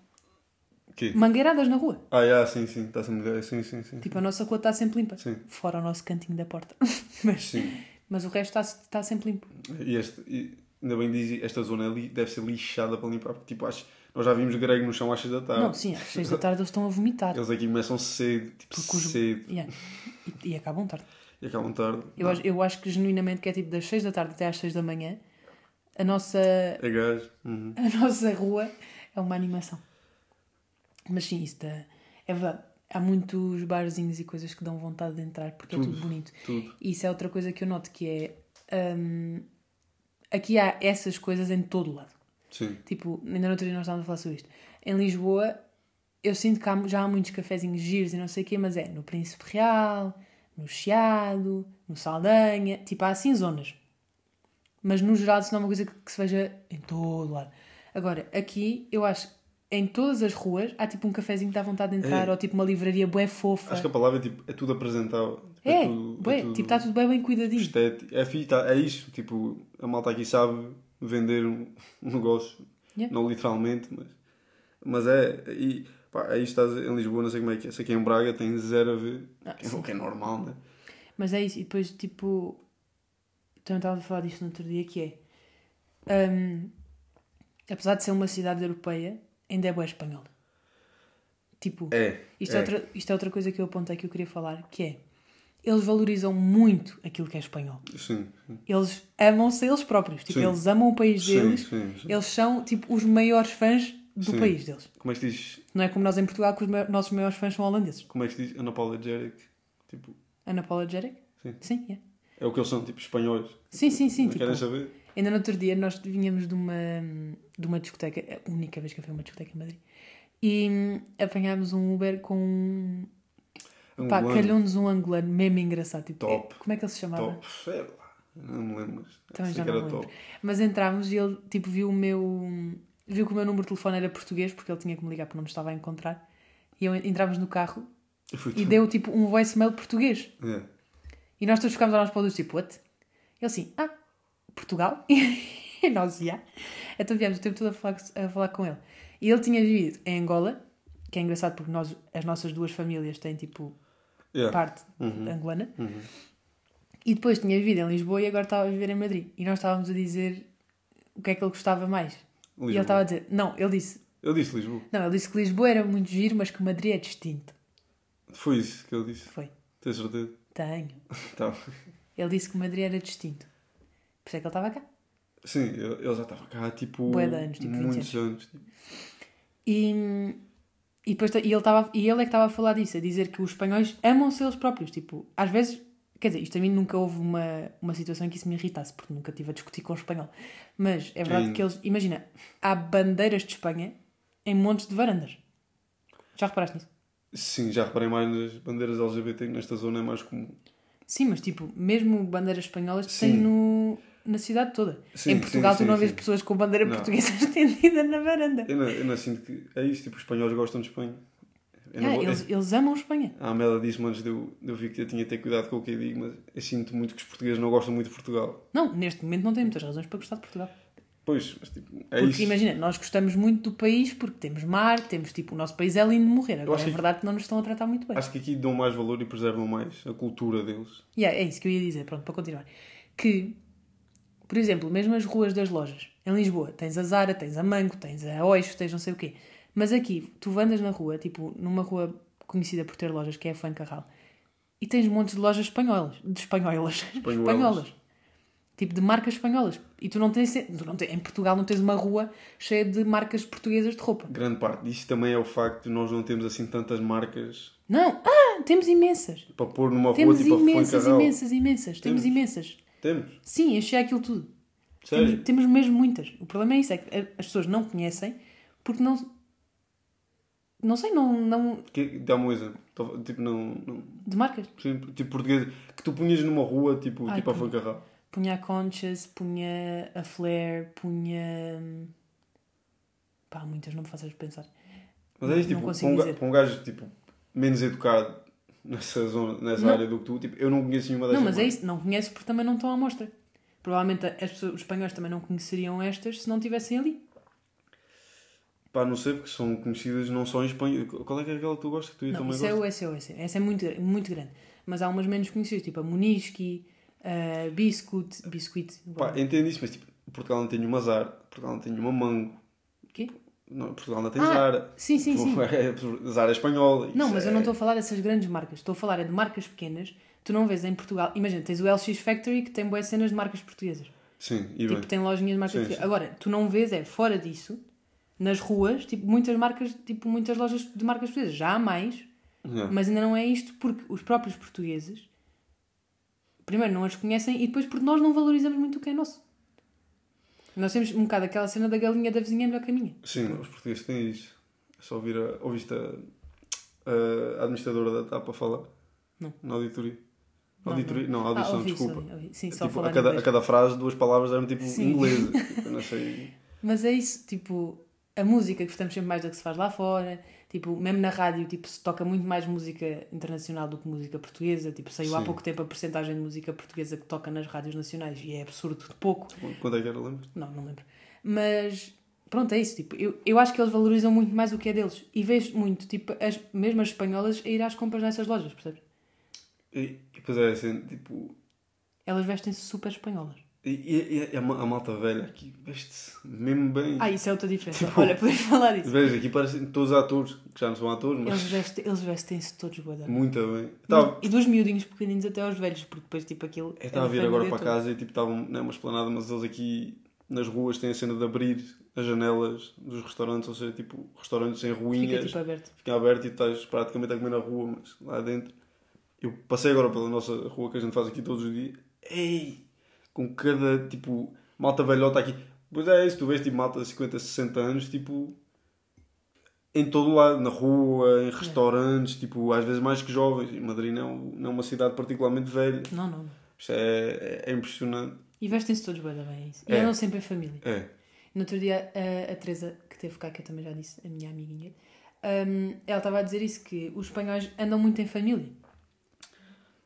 Que? mangueiradas na rua. Ah, yeah, sim, sim. Está mudar. Sim, sim, sim. Tipo, a nossa rua está sempre limpa. Sim. Fora o nosso cantinho da porta. mas, Sim. mas o resto está, está sempre limpo. E este, e, ainda bem diz, esta zona ali deve ser lixada para limpar, porque tipo, acho, nós já vimos grego no chão às 6 da tarde. Não, sim, às 6 da tarde eles estão a vomitar. Eles aqui começam cedo, tipo, Porque os- cedo, Yeah. E, e acabam tarde. e acabam tarde. Eu, acho, eu acho que genuinamente que é tipo das 6 da tarde até às 6 da manhã, a nossa, É gajo. Uhum. a nossa rua é uma animação. Mas sim, isso da- é verdade. há muitos barzinhos e coisas que dão vontade de entrar porque é Tudo. tudo bonito. Tudo. E isso é outra coisa que eu noto que é. hum, aqui há essas coisas em todo o lado. Sim. Tipo, ainda no outro dia nós estávamos a falar sobre isto. Em Lisboa, eu sinto que há- já há muitos cafezinhos giros e não sei o quê, mas é no Príncipe Real, no Chiado, no Saldanha, tipo, há assim zonas. Mas no geral isso não é uma coisa que, que se veja em todo lado. Agora, aqui, eu acho que em todas as ruas há tipo um cafezinho que dá vontade de entrar, É. ou tipo uma livraria bué fofa. Acho que a palavra é, tipo, é tudo apresentável. Tipo, É, tudo, bué, tudo tipo, está tudo bem, bem cuidadinho. estético. É, fi- tá- é isso. Tipo, a malta aqui sabe vender um, um negócio. Yeah. Não literalmente, mas, mas é. E, pá, aí estás em Lisboa, não sei como é que é. Sei que em Braga tem zero a ver. Ah, que é o que é normal, né? Mas é isso, e depois, tipo, também estava a falar disto no outro dia, que é, hum, apesar de ser uma cidade europeia, ainda é boa espanhola. Tipo, É. isto é. é. outra, isto é outra coisa que eu apontei que eu queria falar, que é, eles valorizam muito aquilo que é espanhol. Sim, sim. Eles amam-se eles próprios, tipo, Sim. eles amam o país deles, sim, sim. eles são, tipo, os maiores fãs do país deles. Como é que se diz? Não é como nós em Portugal, que os ma- nossos maiores fãs são holandeses. Como é que se diz? Unapologetic. Tipo, Unapologetic? Sim. Sim, é. é o que eles são, tipo, espanhóis. Sim, sim, sim. Não Tipo, querem saber? Ainda no outro dia nós vinhamos de uma, de uma discoteca, a única vez que eu fui a uma discoteca em Madrid, e apanhámos um Uber com um. Pá, calhou-nos um angolano mesmo engraçado. Tipo, Top. é- como é que ele se chamava? Top. Sei lá. Não me lembro. Também sei já que não era me lembro. top. Mas entramos e ele tipo, viu o meu. Viu que o meu número de telefone era português, porque ele tinha que me ligar porque não me estava a encontrar. E eu, entramos no carro Eu fui e deu tipo um voicemail português. É. E nós todos ficámos a olhar para o outro, tipo, what? Ele assim, ah, Portugal? e nós, já. Então viemos o tempo todo a falar, a falar com ele. E ele tinha vivido em Angola, que é engraçado porque nós, as nossas duas famílias têm, tipo, Yeah. parte Uhum. angolana. Uhum. E depois tinha vivido em Lisboa e agora estava a viver em Madrid. E nós estávamos a dizer o que é que ele gostava mais. E ele Lisboa. estava a dizer, não, ele disse, Eu disse Lisboa. não, ele disse que Lisboa era muito giro, mas que Madrid é distinto. Foi isso que ele disse. Foi, Tens certeza? tenho. Tá. Ele disse que Madrid era distinto. Por isso é que ele estava cá. Sim, ele ele já estava cá, tipo. Bué de anos, tipo 20 muitos anos. tipo. E, e, depois, e, ele estava, e ele é que estava a falar disso, a dizer que os espanhóis amam-se eles próprios. Tipo, às vezes, quer dizer, isto a mim nunca houve uma, uma situação em que isso me irritasse, porque nunca estive a discutir com o espanhol. Mas é verdade que eles, imagina, há bandeiras de Espanha em montes de varandas. Já reparaste nisso? Sim, já reparei mais nas bandeiras LGBT, que nesta zona é mais comum. Sim, mas tipo, mesmo bandeiras espanholas Sim. tem no, na cidade toda. Sim, em Portugal sim, tu não sim, vês sim. pessoas com bandeira Não. portuguesa estendida na varanda. Eu não, eu não sinto que. É isso, tipo, os espanhóis gostam de Espanha. Eu Ah, vou- eles, eles amam Espanha. A Amélia disse-me antes de eu, de eu vir que eu tinha de ter cuidado com o que eu digo, mas eu sinto muito que os portugueses não gostam muito de Portugal. Não, neste momento não tem muitas razões para gostar de Portugal. Pois, mas tipo, é Porque isso. imagina, nós gostamos muito do país porque temos mar, temos tipo, o nosso país é lindo de morrer. Agora é verdade que não nos estão a tratar muito bem. Acho que aqui dão mais valor e preservam mais a cultura deles. Yeah, é isso que eu ia dizer, pronto, para continuar. Que, por exemplo, mesmo as ruas das lojas, em Lisboa, tens a Zara, tens a Mango, tens a Oixo, tens não sei o quê. Mas aqui, tu andas na rua, tipo, numa rua conhecida por ter lojas, que é a Fuencarral, e tens montes de lojas espanholas, de espanholas, Espanholas. espanholas. Tipo, de marcas espanholas. E tu não tens, tu não tens, em Portugal não tens uma rua cheia de marcas portuguesas de roupa. Grande parte disso também é o facto de nós não termos assim tantas marcas Não, ah, temos imensas. para pôr numa Temos rua tipo a imensas, Fuencarral. imensas, imensas. Temos Temos. imensas. Temos. Sim, enchei aquilo tudo. Sério. Temos, temos mesmo muitas. O problema é isso, é que as pessoas não conhecem porque não. Não sei, não. não Dá-me um exemplo. Tipo, não, não- de marcas. sim, tipo português. Que tu punhas numa rua, tipo, Ai, tipo a punha. Fuencarral. Punha a Conchas, punha a Flare, punha. Pá, muitas, não me faças pensar. Mas é isso, tipo, um, para um gajo tipo, menos educado nessa, zona, nessa Não. área do que tu, tipo, eu não conheço nenhuma Não, dessas mas é isso, não conheces porque também não estão à mostra. Provavelmente as pessoas, os espanhóis também não conheceriam estas se não estivessem ali. Pá, não sei, porque são conhecidas não só em Espanha. Qual é que é aquela que tu gostas que tu Não, também isso é gostas? o SOS. Essa é muito, muito grande. Mas há umas menos conhecidas, tipo a Muniski, a Biscuit. Biscuit. Pá, entendo isso, mas tipo, Portugal não tem nenhuma Zara, Portugal não tem nenhuma Mango? Não, Portugal não tem Ah, Zara. Sim, sim, sim. É, Zara é espanhola. Não, mas eu é- não estou a falar dessas grandes marcas. Estou a falar é de marcas pequenas. Tu não vês em Portugal. Imagina, tens o LX Factory que tem boas cenas de marcas portuguesas. Sim, e Tipo, bem. tem lojinhas de marcas Sim, portuguesas. sim. Agora, tu não vês é fora disso, nas ruas, tipo, muitas marcas, tipo, muitas lojas de marcas portuguesas. Já há mais, Yeah. Mas ainda não é isto porque os próprios portugueses, primeiro, não as conhecem e depois porque nós não valorizamos muito o que é nosso. Nós temos um bocado aquela cena da galinha da vizinha é melhor que a minha. Sim, os portugueses têm isso. É só ouvir a, ouviste a, a administradora da TAP a falar? Não. Na auditoria. Não, Auditoria? Não, Ah, audição, ouvi, desculpa. ouvi, ouvi. Sim, É só tipo, a, cada, a cada frase, duas palavras eram tipo Sim. inglês. Tipo, não sei. Mas é isso, tipo, a música gostamos sempre mais da que se faz lá fora. Tipo, mesmo na rádio, tipo, se toca muito mais música internacional do que música portuguesa. Tipo, saiu há Sim. pouco tempo a porcentagem de música portuguesa que toca nas rádios nacionais e é absurdo de pouco. Quando é que era, lembro? Não, não lembro. Mas pronto, é isso. Tipo, eu, eu acho que eles valorizam muito mais o que é deles. E vejo muito, tipo, as mesmas espanholas a ir às compras nessas lojas, percebes? E, e depois é assim, tipo. Elas vestem-se super espanholas. E, e- e a, ma- a malta velha aqui veste-se mesmo bem. Ah, isso é outra diferença. Tipo, Olha, podemos falar disso. Veja, aqui parecem todos atores, que já não são atores, mas Eles vestem- eles vestem-se todos da- muito bem. Estava E dos miudinhos pequeninos até aos velhos, porque depois, tipo, aquilo. eu é estava a da vir agora para toda. casa e tipo, estavam não é uma esplanada, mas eles aqui nas ruas têm a cena de abrir as janelas dos restaurantes, ou seja, tipo, restaurantes em Fica ruínas, tipo aberto. fica aberto e estás praticamente a comer na rua, mas lá dentro. Eu passei agora pela nossa rua que a gente faz aqui todos os dias. Ei! Com cada, tipo, malta velhota aqui. Pois é isso, tu vês tipo malta de 50, 60 anos, tipo, em todo lado, na rua, em restaurantes, tipo, às vezes mais que jovens. E Madrid não, é não é uma cidade particularmente velha. Não, não. Isto é, é, é impressionante. E vestem-se todos bem, é isso. E É. andam sempre em família. É. No outro dia, a, a Teresa, que teve cá, que eu também já disse, a minha amiguinha, hum, ela estava a dizer isso, que os espanhóis andam muito em família.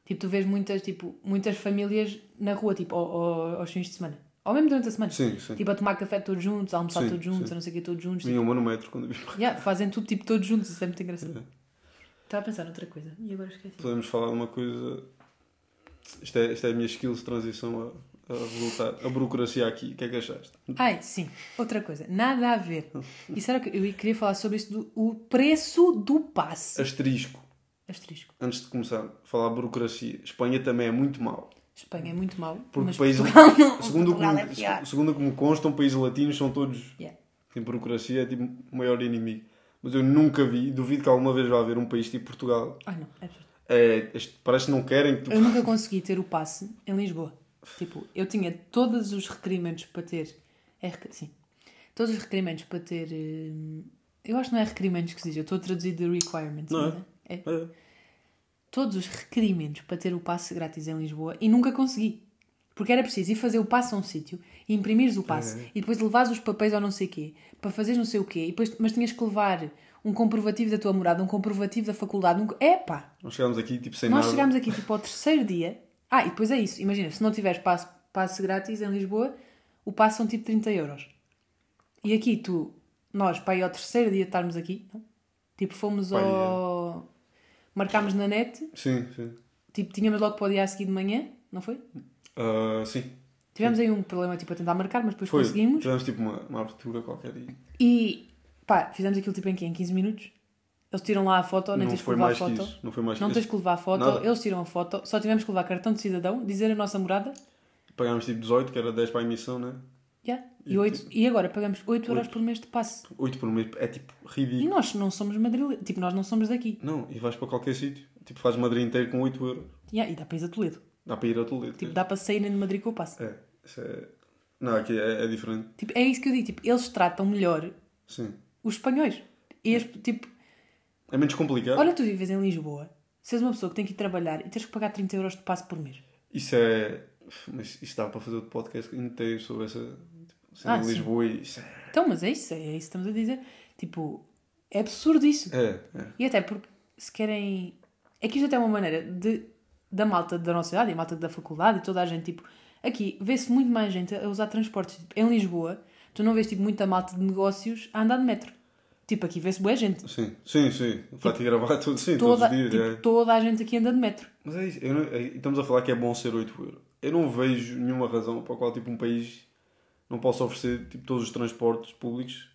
Tipo, tu vês muitas, tipo, muitas famílias na rua, tipo, ao- ao- aos fins de semana. Ou mesmo durante a semana. Sim, sim. Tipo, a tomar café todos juntos, a almoçar Sim, todos juntos, a não sei o que, todos juntos. Vinha uma no metro quando. Tipo, yeah, fazem tudo, tipo, todos juntos. Isso é muito engraçado. É. Estava a pensar noutra coisa. E agora esqueci. Podemos falar de uma coisa. Isto é, isto é a minha skills de transição a, a voltar. A burocracia aqui. O que é que achaste? Ai, sim. Outra coisa. Nada a ver. Isso era o que eu queria falar sobre isso do o preço do passe. Asterisco. Asterisco. Antes de começar a falar de burocracia. Espanha também é muito mau. Espanha é muito mau. Porque mas países, Portugal não. segundo, Portugal me, é pior. segundo o que me constam, países latinos são todos. Yeah. Em burocracia é tipo o maior inimigo. Mas eu nunca vi, duvido que alguma vez vá haver um país tipo Portugal. Ai não, é absurdo. É, parece que não querem que tu. Eu nunca consegui ter o passe em Lisboa. Tipo, eu tinha todos os requerimentos para ter. É, sim. Todos os requerimentos para ter. hum, Eu acho que não é requerimentos que se diz, eu estou a traduzir de requirements. Não não é? É. É. Todos os requerimentos para ter o passe grátis em Lisboa e nunca consegui. Porque era preciso ir fazer o passe a um sítio e imprimires o passe É. e depois levares os papéis ao não sei quê para fazeres não sei o quê, e depois, mas tinhas que levar um comprovativo da tua morada, um comprovativo da faculdade. Um... Epá! Nós chegámos aqui tipo sem Nós nada. chegámos aqui tipo ao terceiro dia. Ah, e depois é isso. Imagina, se não tiveres passe, passe grátis em Lisboa, o passe são tipo 30 euros. E aqui tu, nós, para ir ao terceiro dia de estarmos aqui, não? tipo fomos Pá, ao. Marcámos na net, Sim, sim. tipo tínhamos logo para o dia a seguir de manhã, não foi? Ah, sim. Tivemos aí um problema tipo a tentar marcar, mas depois Foi. conseguimos. Tivemos tipo uma, uma abertura qualquer e E pá, fizemos aquilo tipo em quê? Em 15 minutos. Eles tiram lá a foto, nem não tens que levar a foto. Não foi mais Não que tens que levar a foto, Nada. eles tiram a foto, só tivemos que levar cartão de cidadão, dizer a nossa morada Pagámos tipo 18, que era 10 para a emissão, né? Yeah. E, E oito, e agora pagamos 8 euros por mês de passe. 8 por mês é tipo E ridículo. nós não somos madrilenhos. Tipo, nós não somos daqui. Não, e vais para qualquer sítio. Tipo, fazes Madrid inteiro com 8 euros. Yeah, e dá para ir a Toledo. Dá para ir a Toledo. Tipo, dá para sair de Madrid com o passe. É, isso é. Não, aqui é, é diferente. Tipo, é isso que eu digo. Tipo, eles tratam melhor Sim. os espanhóis. E as- tipo, É menos complicado. olha, tu vives em Lisboa, se és uma pessoa que tem que ir trabalhar e tens que pagar 30 euros de passe por mês. Isso é. Mas isto dá para fazer outro podcast inteiro sobre essa. Tipo, cena Ah, sim. Lisboa e isso é. Então, mas é isso, é isso que estamos a dizer. Tipo, é absurdo isso. É, é. E até porque se querem. É que isto até é uma maneira de, da malta da nossa idade, e malta da faculdade e toda a gente, tipo, aqui vê-se muito mais gente a usar transportes. Tipo, em Lisboa, tu não vês tipo, muita malta de negócios a andar de metro. Tipo, aqui vê-se boa gente. Sim, sim, sim. Vai-te gravar tudo, sim, Toda, todos os dias. tipo, é. toda a gente aqui anda de metro. Mas é isso. Não- é- estamos a falar que é bom ser 8 euros. Eu não vejo nenhuma razão para a qual tipo, um país não possa oferecer tipo, todos os transportes públicos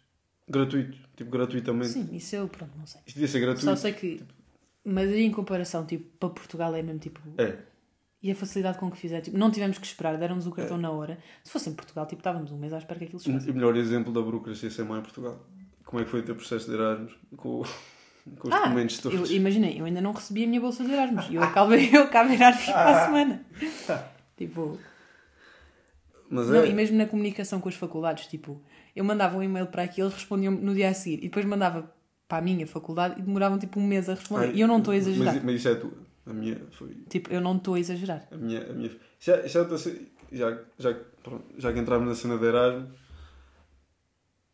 gratuito. Tipo, gratuitamente. Sim, isso eu, pronto, não sei. Isto devia ser gratuito. Só sei que Madrid, em comparação, tipo, para Portugal é mesmo tipo. É. E a facilidade com que fizer, tipo, não tivemos que esperar, deram-nos o cartão na hora. Se fosse em Portugal, tipo, estávamos um mês à espera que aquilo chegasse. O melhor exemplo da burocracia ser má em Portugal. Como é que foi o teu processo de Erasmus? Com... Com os Ah, documentos eu, todos. imaginei, eu ainda não recebi a minha bolsa de Erasmus. E eu acabo, eu acabo Erasmus para a semana. Tipo, Mas não, é. e mesmo na comunicação com as faculdades, tipo, eu mandava um e-mail para aqui, eles respondiam no dia a seguir. E depois mandava para a minha faculdade e demoravam tipo um mês a responder. Ai, e eu não estou a exagerar. Mas, mas isso é tua. A minha foi. Tipo, eu não estou a exagerar. A minha, a minha... Já, já, já, já, pronto, já que entramos na cena de Erasmus.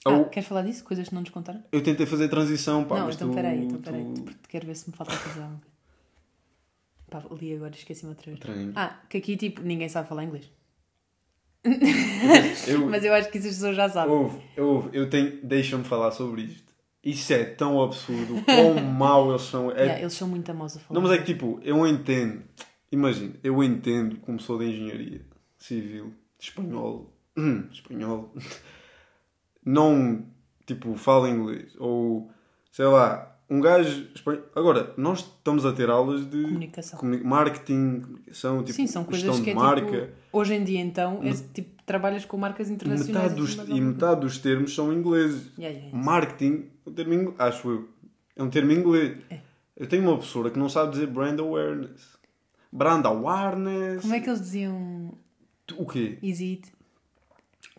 Ah, eu, queres falar disso? Coisas que não nos contaram? eu tentei fazer transição, pá, não, mas então tu, peraí, então tu- peraí. Porque Quero ver se me falta fazer coisa. Pá, li agora, esqueci-me outra vez. Estranho. Ah, que aqui tipo, ninguém sabe falar inglês. Eu, Mas eu acho que isso as pessoas já sabem. Ouve, ouve, eu tenho. Deixa-me falar sobre isto. Isso é tão absurdo, quão mau eles são. É, Yeah, eles são muito amosos a falar. Não, mas é que tipo, eu entendo. Imagina, eu entendo como sou de engenharia civil, espanhol, espanhol, não tipo, fala inglês. Ou sei lá, um gajo. Agora, nós estamos a ter aulas de Comunicação. comuni- marketing, comunicação, tipo, Sim, são coisas que é marca. tipo. Hoje em dia, então, é, tipo, trabalhas com marcas internacionais. Metade dos, assim, mas e metade dos termos são ingleses. Yeah, yeah, yeah. Marketing, um termo inglês, acho eu, é um termo inglês. É. Eu tenho uma professora que não sabe dizer brand awareness. Brand awareness. Como é que eles diziam O quê? Easy It?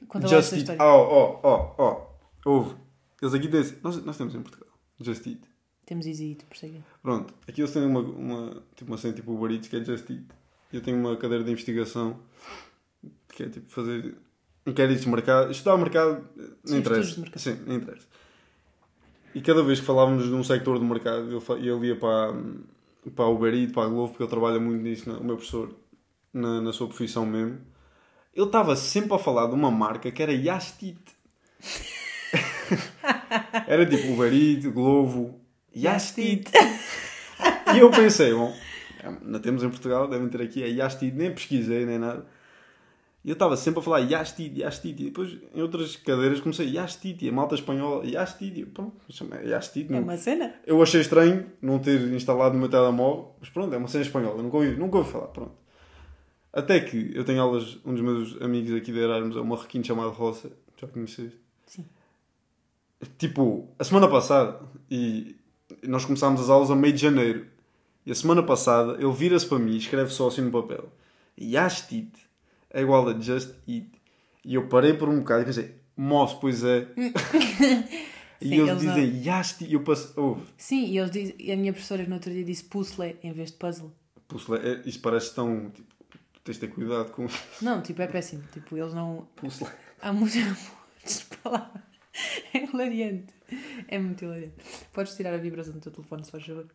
Conta Just história. Oh, oh, oh, oh. Ouve. Eles aqui têm. Nós, nós temos em Portugal. Just Eat. Temos Easy It, por seguir. Pronto. Aqui eles têm uma, uma, tipo, uma cena tipo Uber Eats que é Just Eat. Eu tenho uma cadeira de investigação que é tipo fazer inquéritos de mercado. Estudar o mercado não Sim, interessa. de mercado. Sim, não interessa. E cada vez que falávamos de um sector do mercado, ele, ia para, para a Uber Eats, para a Glovo, porque ele trabalha muito nisso, o meu professor, na, na sua profissão mesmo. Ele estava sempre a falar de uma marca que era Yastit. era tipo Uber Eats, Glovo, Yastit. E eu pensei, bom, não temos em Portugal, devem ter aqui a Yastit, nem pesquisei, nem nada. E eu estava sempre a falar Yastit, Yastit. E depois, em outras cadeiras, comecei Yastit. E a malta espanhola, Yastit. E eu, pronto, chama Yastit. É não- uma cena? Eu achei estranho não ter instalado no meu telemóvel. Mas pronto, é uma cena espanhola. Nunca ouvi, nunca ouvi falar, pronto. Até que eu tenho aulas, um dos meus amigos aqui de Erasmus é um marroquino chamado Roça. Já conheceste? Sim. Tipo, a semana passada, e nós começámos as aulas a meio de janeiro. E a semana passada ele vira-se para mim e escreve só assim no papel: Yastit é igual a Just Eat. E eu parei por um bocado e pensei: Moço, pois é. e Sim, eles, eles não- dizem Yastit. E eu passei: oh, Sim, e eles dizem, a minha professora no outro dia disse puzzle em vez de puzzle. puzzle, é- isso parece tão. Tipo, tens de ter cuidado com Não, tipo, é péssimo. Tipo, eles não. puzzle. Há muitas palavras. É hilariante. É muito hilariante. Podes tirar a vibração do teu telefone, se faz favor.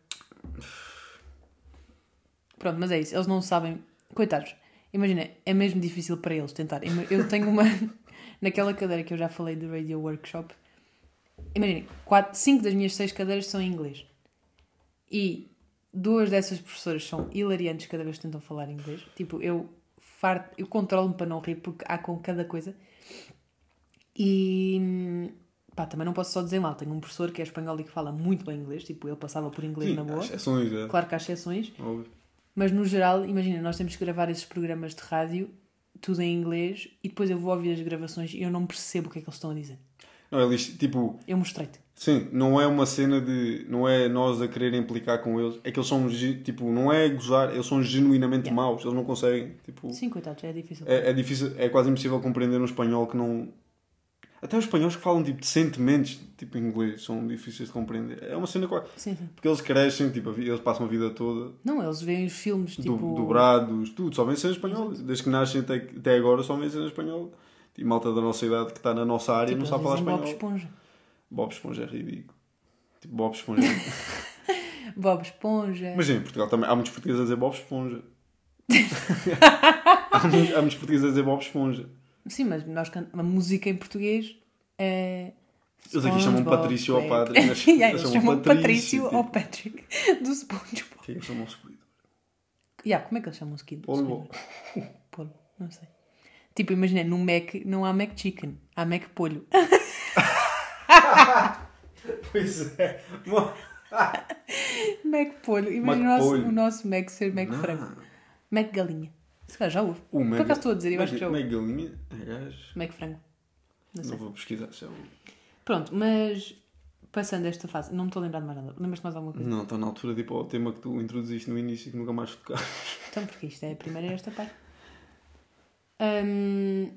Pronto, mas é isso. Eles não sabem. Coitados. Imagina, é mesmo difícil para eles tentar. Eu tenho uma. Naquela cadeira que eu já falei do Radio Workshop. Imaginem, quatro, cinco das minhas seis cadeiras são em inglês. E duas dessas professoras são hilariantes cada vez que tentam falar inglês. Tipo, eu farto, eu controlo-me para não rir porque há com cada coisa. E pá, também não posso só dizer mal. Tenho um professor que é espanhol e que fala muito bem inglês. Tipo, ele passava por inglês Sim, na boa. há exceções, é. Claro que há exceções. Óbvio. Mas no geral, imagina, nós temos que gravar esses programas de rádio, tudo em inglês, e depois eu vou ouvir as gravações e eu não percebo o que é que eles estão a dizer. Não, eles, tipo, Eu mostrei-te. sim, não é uma cena de. Não é nós a querer implicar com eles. É que eles são, tipo, não é gozar, eles são genuinamente Yeah. maus. Eles não conseguem, tipo. Sim, coitados, é difícil. É, é difícil, é quase impossível compreender um espanhol que não. Até os espanhóis que falam tipo, decentemente, tipo inglês, são difíceis de compreender. É uma cena quase. Sim, sim. Porque eles crescem, tipo, eles passam a vida toda Não, eles veem os filmes, tipo... dobrados, tudo, só vem ser espanhol. Desde que nascem até, até agora só vem ser espanhol. E malta da nossa idade que está na nossa área tipo, não sabe falar espanhol. Bob Esponja. Bob Esponja é ridículo. Tipo, Bob Esponja. Bob Esponja. Mas em Portugal também há muitos portugueses a dizer Bob Esponja. há, muitos, há muitos portugueses a dizer Bob Esponja. Sim, mas nós can... a música em português é... Eles aqui chamam Patrício ao Patrick. padre. Yeah, eles eles chamam Patrício tipo, ao Patrick do SpongeBob. Que é que chamam o seguidor? Yeah, como é que eles chamam o Skid? Polvo. Polvo, não sei. Tipo, imagina, no Mac não há Mac Chicken, há Mac Polho. Pois é. Mac Polho. Imagina Mac o, nosso, Polho. o nosso Mac ser Mac Não. Frango. Mac Galinha. Se calhar já houve. O Por mega- acaso estou a dizer, eu acho que já houve. Mega galinha? Gajo. Mac Frango. Não sei. Não vou pesquisar. Se é. Pronto, mas passando esta fase, não me estou a lembrar de mais nada. Lembras-te mais alguma coisa? Não, está na altura tipo ao tema que tu introduziste no início e que nunca mais tocar. Então, porque isto é a primeira e esta parte. Hum,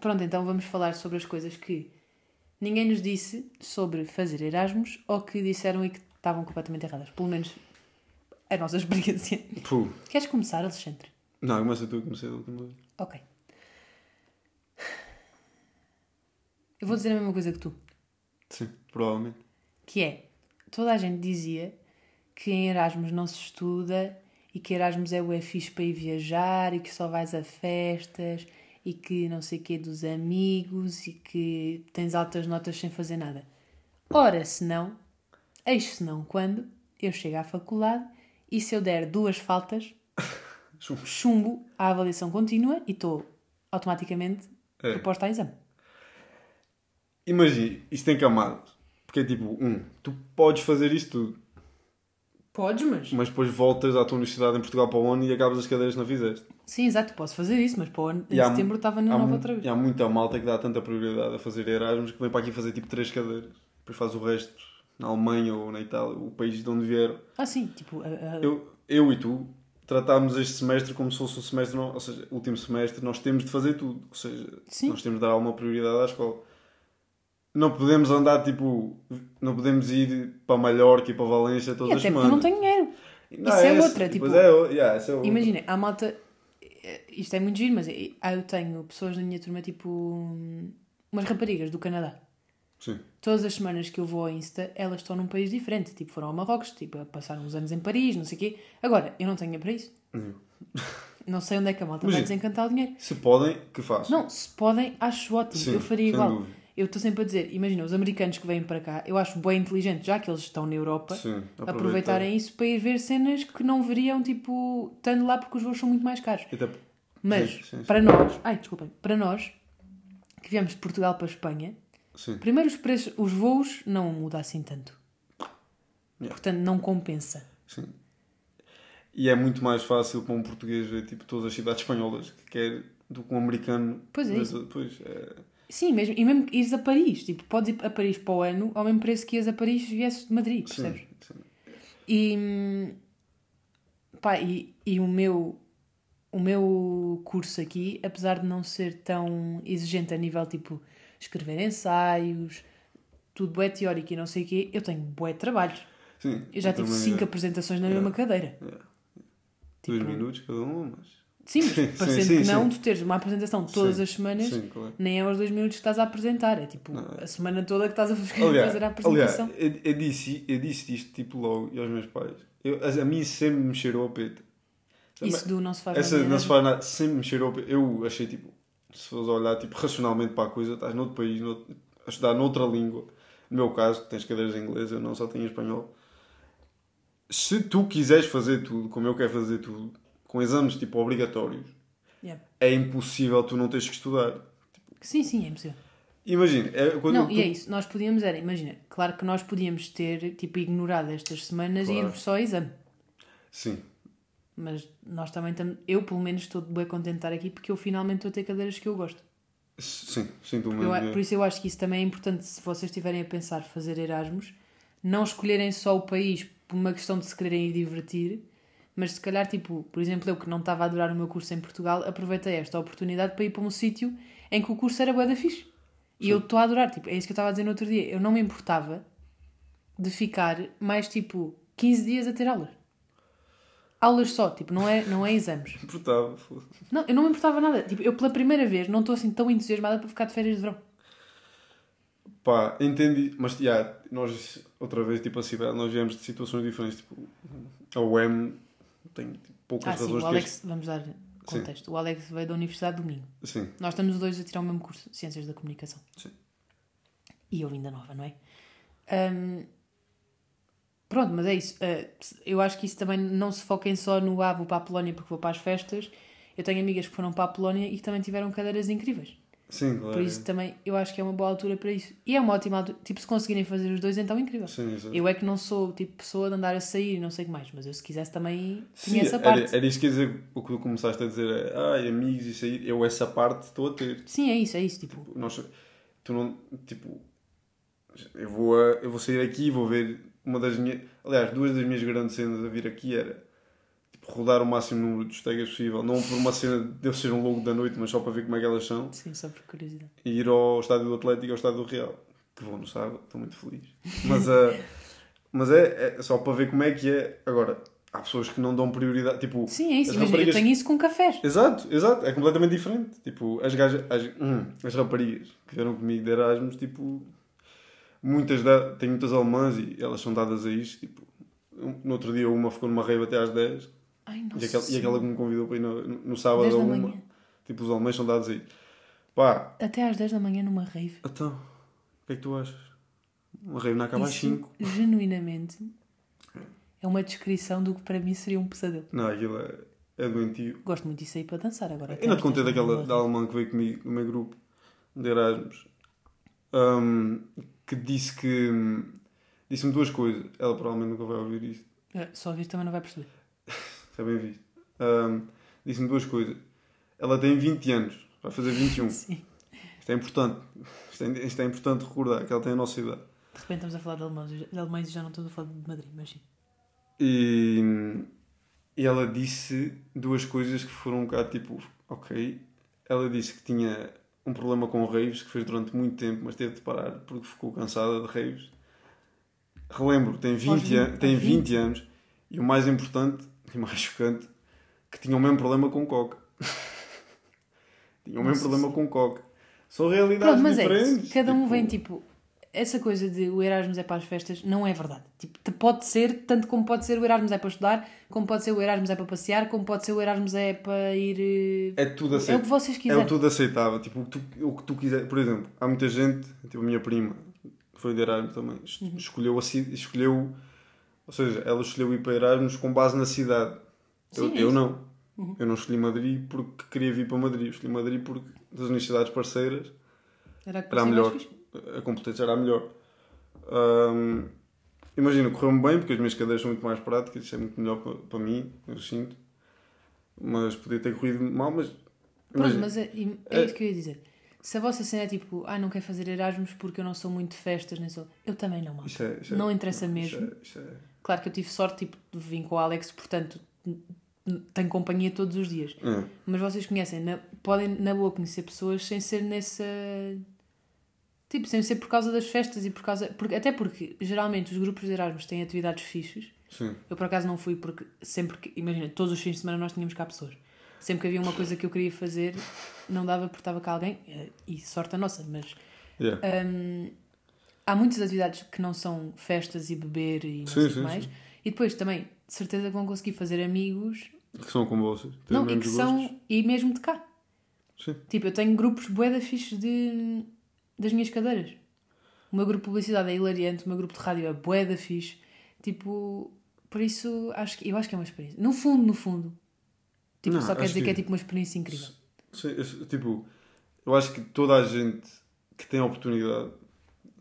pronto, então vamos falar sobre as coisas que ninguém nos disse sobre fazer Erasmus ou que disseram e que estavam completamente erradas. Pelo menos a nossa experiência. Puh. Queres começar, Alexandre? Não, começa tu, comecei da última vez. Ok. Eu vou dizer a mesma coisa que tu. Sim, provavelmente. Que é, toda a gente dizia que em Erasmus não se estuda e que Erasmus é o fixe para ir viajar e que só vais a festas e que não sei o quê dos amigos e que tens altas notas sem fazer nada. Ora, se não, eis se não quando eu chego à faculdade e se eu der duas faltas, Chumbo. chumbo a avaliação contínua e estou automaticamente É. proposta a exame. Imagina, isto tem camadas. Porque é tipo, um, tu podes fazer isto tudo, Podes, mas... mas depois voltas à tua universidade em Portugal para o ano e acabas as cadeiras que não fizeste. Sim, exato, posso fazer isso, mas para o ano, em E há- setembro estava na nova outra vez. E há muita malta que dá tanta prioridade a fazer Erasmus que vem para aqui fazer tipo três cadeiras. Depois faz o resto na Alemanha ou na Itália, o país de onde vieram. Ah, sim, tipo, a- a- Eu, eu e tu tratámos este semestre como se fosse um semestre, não- ou seja, o último semestre nós temos de fazer tudo. Ou seja, Sim. nós temos de dar alguma prioridade à escola. Não podemos andar tipo. Não podemos ir para Mallorca e para Valência e todas até as porque eu semanas. não tenho dinheiro. Não, Isso é esse- outra, tipo, é, o- yeah, é outro. Imagina, a malta. eh, Isto é muito giro, mas eh, eu tenho pessoas na minha turma, tipo. hum, umas raparigas do Canadá. Sim. Todas as semanas que eu vou ao Insta, elas estão num país diferente. Tipo, foram ao Marrocos, tipo, a passar uns anos em Paris, não sei o quê. Agora, eu não tenho para isso. Hum. Não sei onde é que a malta vai Imagina. desencantar o dinheiro. Se podem, que façam. Não, se podem, acho ótimo. Sim, eu faria igual. dúvida. Eu estou sempre a dizer, imagina, os americanos que vêm para cá, eu acho bem inteligente, já que eles estão na Europa, Sim, aproveitarem isso para ir ver cenas que não veriam, tipo, estando lá porque os voos são muito mais caros. Até- Mas, sim, sim. para nós, ai, desculpem, para nós, que viemos de Portugal para a Espanha, Sim. primeiro os preços, os voos não mudam assim tanto. Yeah. Portanto, não compensa. Sim. E é muito mais fácil para um português ver tipo, todas as cidades espanholas que quer do que um americano. Pois é isso. Pois, é... Sim, mesmo, e mesmo que ires a Paris, tipo, podes ir a Paris para o ano ao mesmo preço que ias a Paris se viesse de Madrid, percebes? Sim, sim. E, pá, e, e o meu o meu curso aqui, apesar de não ser tão exigente a nível tipo escrever ensaios, tudo é teórico e não sei o quê, eu tenho bué de trabalhos. Sim, Eu já tive também cinco é. apresentações na Yeah. mesma cadeira. Yeah. Tipo, Dois minutos cada um, mas. Sim, mas Sim, parecendo sim, que sim. não, tu teres uma apresentação todas as semanas, claro. nem é aos dois minutos que estás a apresentar, é tipo Não. a semana toda que estás a fazer Aliás, a aliás apresentação. eu, eu, disse, eu disse isto tipo logo e aos meus pais. Eu, a, a mim sempre me cheirou a peta. Isso do não se faz Essa nada. não se faz nada, sempre me cheirou a peta. Eu achei tipo, se fores olhar tipo, racionalmente para a coisa, estás noutro país, noutro, a estudar noutra língua. No meu caso, tens cadeiras em inglês, eu não só tenho espanhol. Se tu quiseres fazer tudo, como eu quero fazer tudo, com exames tipo obrigatórios, Yeah. é impossível tu não teres que estudar. Sim, sim, é impossível. Imagina, é, quando Não, tu- e é isso. Nós podíamos, era, imagina, claro que nós podíamos ter, tipo, ignorado estas semanas e Claro. irmos só ao exame. Sim, Mas nós também estamos, eu pelo menos estou bem contente de estar aqui porque eu finalmente estou a ter cadeiras que eu gosto. sim, sinto o Eu, mesmo. a- é. por isso eu acho que isso também é importante se vocês estiverem a pensar fazer Erasmus, não escolherem só o país por uma questão de se quererem ir divertir, mas se calhar, tipo, por exemplo, eu que não estava a adorar o meu curso em Portugal, aproveitei esta oportunidade para ir para um sítio em que o curso era bué da fixe. E eu estou a adorar, tipo, é isso que eu estava a dizer no outro dia. Eu não me importava de ficar mais, tipo, 15 dias a ter aulas. Aulas só, tipo, não é, não é exames. Importava, foda-se. Não, eu não me importava nada. Tipo, eu pela primeira vez não estou assim tão entusiasmada para ficar de férias de verão. Pá, entendi, mas já, nós outra vez, tipo a cidade, nós viemos de situações diferentes. Tipo, a UEM tem tipo, poucas Ah, sim, razões o de Alex, vamos dar contexto. O Alex veio da Universidade de Domingo. Sim, Nós estamos os dois a tirar o mesmo curso, Ciências da Comunicação. Sim. E eu vim da nova, não é? Ahm, pronto, mas é isso. Ah, eu acho que isso também não se foquem só no ah, vou para a Polónia porque vou para as festas. Eu tenho amigas que foram para a Polónia e que também tiveram cadeiras incríveis. sim, claro. Por isso também eu acho que é uma boa altura para isso. E é uma ótima altura. Tipo, se conseguirem fazer os dois, então é incrível. Sim, exato. Eu é que não sou tipo pessoa de andar a sair e não sei o que mais, mas eu se quisesse também Sim, tinha essa era, parte. era isso que ia dizer, o que tu começaste a dizer ai, amigos e sair, eu essa parte estou a ter. Sim, é isso, é isso. Tipo, Nós, tu não, tipo, eu vou, a- eu vou sair aqui e vou ver uma das minhas. Aliás, duas das minhas grandes cenas a vir aqui era tipo, rodar o máximo número de estegas possível. Não por uma cena de eu ser um logo da noite, mas só para ver como é que elas são. Sim, só por curiosidade. E ir ao estádio do Atlético e ao estádio do Real. Que vou no sábado, estou muito feliz. Mas, ah, mas é, é só para ver como é que é. Agora, há pessoas que não dão prioridade. Tipo, Sim, é isso. Imagina, raparigas- eu tenho isso com cafés. Exato, exato, é completamente diferente. Tipo, as gajas, as, hum, as raparigas que vieram comigo de Erasmus, tipo, muitas da, tem muitas alemãs e elas são dadas a isto. Tipo, um- no outro dia uma ficou numa rave até às 10 Ai, e aquela, e aquela que me convidou para ir no, no, sábado 10 a uma. manhã. Tipo, os alemães são dados a isto. Pá, Até às 10 da manhã numa rave. então, o que é que tu achas? Uma rave não acaba às Isso, 5. genuinamente, é uma descrição do que para mim seria um pesadelo. Não, aquilo é, é doentio. Gosto muito disso aí para dançar agora. Eu não te contei até às 10 daquela da alemã que veio comigo no meu grupo de Erasmus hum, que disse que disse-me duas coisas. Ela provavelmente nunca vai ouvir isto, É, Só ouvir também não vai perceber. está bem visto. Hum, disse-me duas coisas. Ela tem 20 anos, vai fazer 21. Sim. Isto é importante. Isto é, isto é importante recordar que ela tem a nossa idade. De repente estamos a falar de alemães, de alemães e já não estamos a falar de Madrid, mas sim. E, e ela disse duas coisas que foram um bocado tipo, ok. Ela disse que tinha um problema com raves, que fez durante muito tempo, mas teve de parar porque ficou cansada de raves. Relembro, tem 20, Aos an- 20, tem aos 20 anos e o mais importante e mais chocante, que tinha o mesmo problema com coca. tinha o mesmo problema com coca. São realidades Pronto, mas é diferentes. isso. Cada um tipo, vem tipo. Essa coisa de o Erasmus é para as festas não é verdade. Tipo, te- pode ser, tanto como pode ser o Erasmus é para estudar, como pode ser o Erasmus é para passear, como pode ser o Erasmus é para ir. eh, É tudo É o que vocês É o quiserem. tudo aceitável. Tipo, o que tu, o que tu quiser. Por exemplo, há muita gente, tipo a minha prima, que foi de Erasmus também, Uhum. escolheu, escolheu. Ou seja, ela escolheu ir para Erasmus com base na cidade. eu Sim, é eu não. Uhum. Eu não escolhi Madrid porque queria vir para Madrid. Eu escolhi Madrid porque das universidades parceiras Era, era a melhor. fixe. A competência era a melhor. Ahm, imagina, correu-me bem porque as minhas cadeiras são muito mais práticas, isso é muito melhor para, para mim, eu sinto. Mas podia ter corrido mal, mas. Pronto, mas é, é isso que eu ia dizer. Se a vossa cena é tipo, ah, não quero fazer Erasmus porque eu não sou muito de festas, nem sou. Eu também não. Isso é- isso é- Não interessa isso mesmo. é- isso é- Claro que eu tive sorte, tipo, de vir com o Alex, portanto, tenho companhia todos os dias. é. Mas vocês conhecem, na- podem na boa conhecer pessoas sem ser nessa. Tipo, sem ser por causa das festas e por causa. Porque, até porque geralmente os grupos de Erasmus têm atividades fixes. Sim. Eu por acaso não fui porque sempre que. Imagina, todos os fins de semana nós tínhamos cá pessoas. Sempre que havia uma coisa que eu queria fazer, não dava porque estava cá alguém. eh, E sorte a nossa, mas. Yeah. hum, há muitas atividades que não são festas e beber e não Sim, sim, mais. sim. E depois também, de certeza que vão conseguir fazer amigos. Que são como vocês. Não, e que mesmos são. gostos. E mesmo de cá. Sim. Tipo, eu tenho grupos bué da fixe de, das minhas cadeiras. O meu grupo de publicidade é hilariante, o meu grupo de rádio é bué da fixe. Tipo, por isso, acho que, eu acho que é uma experiência. No fundo, no fundo. Tipo, Não, só quer dizer que... que- é tipo uma experiência incrível. Sim, eu- tipo, eu acho que toda a gente que tem a oportunidade,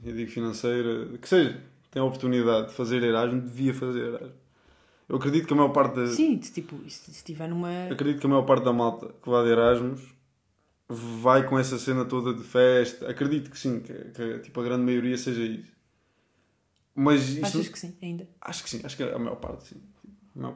eu digo financeira, que seja, tem a oportunidade de fazer Erasmus, devia fazer Erasmus. Eu acredito que a maior parte da, Sim, tipo, se estiver numa. acredito que a maior parte da malta que vai de Erasmus vai com essa cena toda de festa. Acredito que sim, que, que, tipo, a grande maioria seja isso. Mas isto, Achas que sim, ainda? Acho que sim, acho que a maior parte sim.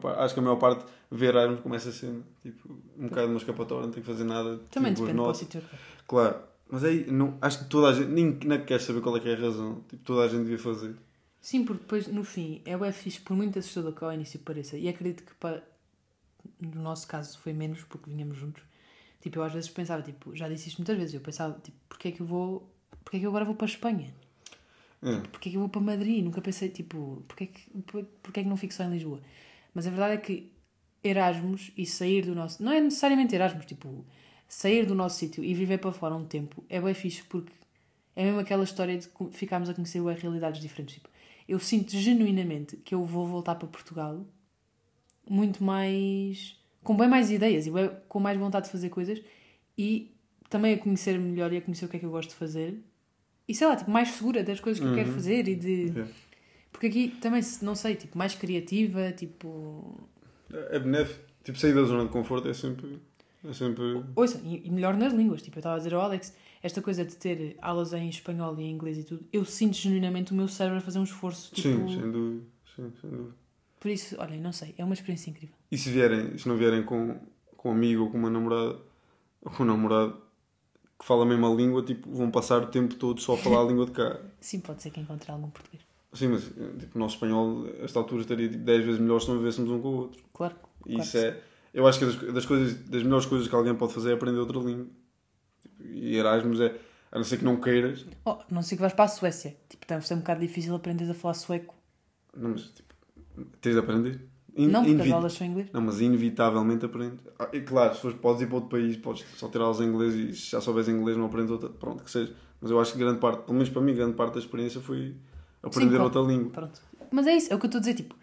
Parte- acho que a maior parte vê Erasmus como essa cena. Tipo, um bocado uma escapatória, não tem que fazer nada. Também tipo, depende do sítio. Claro, mas aí não, acho que toda a gente, nem, nem quer saber qual é que é a razão. Tipo, toda a gente devia fazer. Sim, porque depois, no fim, é o fixe, por muito assustador que ao início pareça. E acredito que, para... no nosso caso, foi menos, porque vinhamos juntos. Tipo, eu às vezes pensava, tipo, já disse isto muitas vezes, eu pensava, tipo, porquê é que eu vou... Porquê é que eu agora vou para a Espanha? É. Porquê é que eu vou para Madrid? Nunca pensei, tipo, porquê é que, porquê é que não fico só em Lisboa? Mas a verdade é que Erasmus e sair do nosso... Não é necessariamente Erasmus, tipo, sair do nosso sítio e viver para fora um tempo é bem fixe porque é mesmo aquela história de ficarmos a conhecer realidades diferentes. Tipo, eu sinto genuinamente que eu vou voltar para Portugal muito mais... com bem mais ideias e bué- com mais vontade de fazer coisas e também a conhecer melhor e a conhecer o que é que eu gosto de fazer e sei lá, tipo, mais segura das coisas que eu quero fazer e de... Porque aqui também, não sei, tipo, mais criativa, tipo... É benéfico. Tipo, sair da zona de conforto é sempre. É sempre. Ouça, e, e melhor nas línguas. Tipo, eu estava a dizer ao Alex, esta coisa de ter aulas em espanhol e em inglês e tudo, eu sinto genuinamente o meu cérebro a fazer um esforço. Tipo, Sim, sem dúvida. Sim, sem dúvida. Por isso, olhem, não sei, é uma experiência incrível. E se vierem, se não vierem com, com um amigo ou com uma namorada, ou com um namorado que fala a mesma língua, tipo, vão passar o tempo todo só a falar a língua de cá. Sim, pode ser que encontre algum português. Sim, mas tipo, o nosso espanhol, a esta altura, estaria tipo, 10 vezes melhor se não vivêssemos um com o outro. Claro. E claro isso é. Eu acho que das, das, coisas, das melhores coisas que alguém pode fazer é aprender outra língua. E Erasmus é. A não ser que não queiras. Oh, não sei que vais para a Suécia. Tipo, deve ser um bocado difícil aprender a falar sueco. Não, mas tipo, tens de aprender. In- não, porque as aulas são em inglês. Não, mas inevitavelmente aprende. Ah, e claro, se fores, podes ir para outro país, podes só ter aulas em inglês e se já souberes inglês não aprendes outra. Pronto, que seja. Mas eu acho que grande parte, pelo menos para mim, grande parte da experiência foi aprender claro. outra língua. Pronto. Mas é isso, é o que eu estou a dizer. Tipo,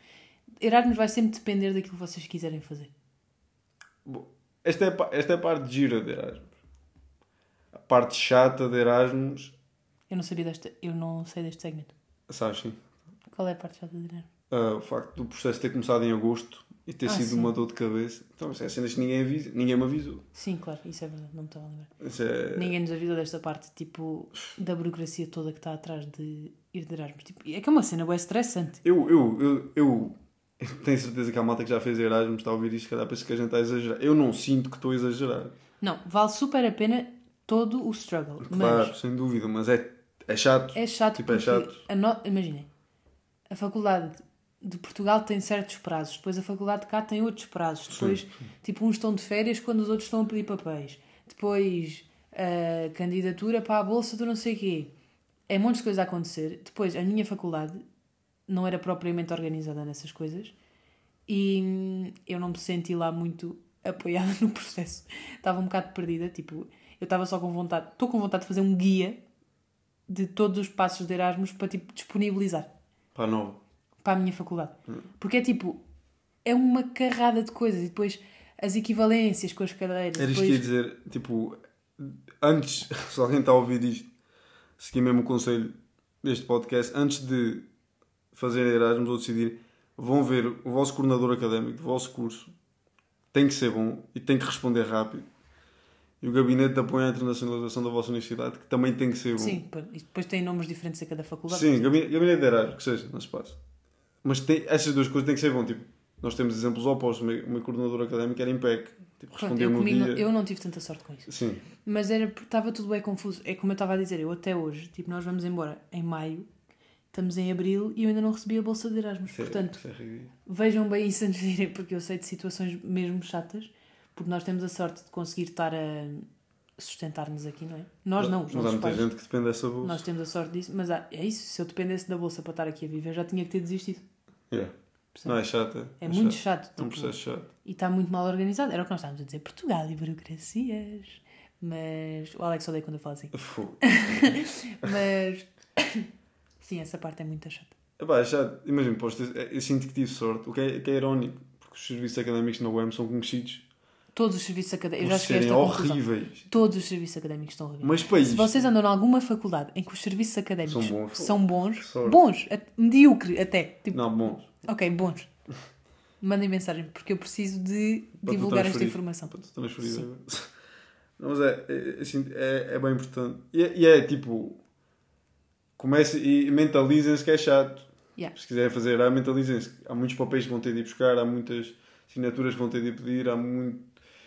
Erasmus vai sempre depender daquilo que vocês quiserem fazer. Bom, esta, é, esta é a parte gira de Erasmus. A parte chata de Erasmus, Eu não sabia desta, eu não sei deste segmento. sabes sim. Qual é a parte chata de Erasmus? Ah, o facto do processo ter começado em agosto e ter Ah, sido sim. uma dor de cabeça. Então, isso é cenas que ninguém, avisa, ninguém me avisou. Sim, claro, isso é verdade, não me estava a lembrar. É... Ninguém nos avisou desta parte, tipo, da burocracia toda que está atrás de ir de Erasmus. Tipo, é que é uma cena bem estressante. Eu, eu, eu, eu tenho certeza que a malta que já fez Erasmus está a ouvir isto, se calhar pensa que a gente está a exagerar. Eu não sinto que estou a exagerar. Não, vale super a pena todo o struggle. Claro, Mas sem dúvida, mas é, é chato. é chato Tipo, é chato. no... imaginem, a faculdade de Portugal tem certos prazos, depois a faculdade de cá tem outros prazos, depois, tipo, uns estão de férias quando os outros estão a pedir papéis, depois a candidatura para a bolsa do não sei quê. É montes de coisas a acontecer. Depois, a minha faculdade não era propriamente organizada nessas coisas e hum, eu não me senti lá muito apoiada no processo. Estava um bocado perdida, tipo, eu estava só com vontade, estou com vontade de fazer um guia de todos os passos de Erasmus para tipo disponibilizar Pá, não. Para a minha faculdade. Porque é tipo, é uma carrada de coisas e depois as equivalências com as cadeiras. Era isto depois... que ia dizer, tipo, antes, se alguém está a ouvir isto, seguir mesmo o conselho deste podcast, antes de fazer Erasmus ou decidir, vão ver o vosso coordenador académico do vosso curso, tem que ser bom e tem que responder rápido. E o gabinete de apoio à internacionalização da vossa universidade, que também tem que ser bom. Sim, e depois tem nomes diferentes a cada faculdade. Sim, gabinete, gabinete de Erasmus, que seja, não se passa. Mas tem, essas duas coisas têm que ser bom. Tipo, nós temos exemplos opostos. O meu, o meu coordenador académico era impec. Tipo, Pronto, respondia eu, comigo, dia. eu não tive tanta sorte com isso. Sim. Mas era estava tudo bem confuso. É como eu estava a dizer, eu até hoje, tipo, nós vamos embora em maio, estamos em abril e eu ainda não recebi a bolsa de Erasmus. É- Portanto, é vejam bem isso antes de irem, porque eu sei de situações mesmo chatas, porque nós temos a sorte de conseguir estar a sustentar-nos aqui, não é? Nós não, os Mas há muita pais. gente que depende dessa bolsa. Nós temos a sorte disso, mas há- é isso, se eu dependesse da bolsa para estar aqui a viver, já tinha que ter desistido. Yeah. Não, é chato. É muito chato. É um tipo, processo chato. e está muito mal organizado. Era o que nós estávamos a dizer. Portugal e burocracias. Mas o Alex odeia quando eu falo assim. Mas sim, essa parte é muito chata. Epá, é chato. Imagina, posso ter- eu sinto que tive sorte, o que é, que é irónico, porque os serviços académicos na UEM são conhecidos Todos os serviços académicos. Por serem conclusão. horríveis. Todos os serviços académicos estão horríveis. Mas para Se vocês andam em alguma faculdade em que os serviços académicos São bons. são bons, bons, medíocre até. Tipo, Não, bons. ok, bons. Mandem mensagem, porque eu preciso de Para divulgar esta informação. Para tu transferir. Sim. Não, mas é, é, assim, é, é bem importante. E é, e é, tipo. Comece e mentalizem-se que é chato. Yeah. Se quiserem fazer, mentalizem-se. Há muitos papéis que vão ter de ir buscar, há muitas assinaturas que vão ter de ir pedir, há muito.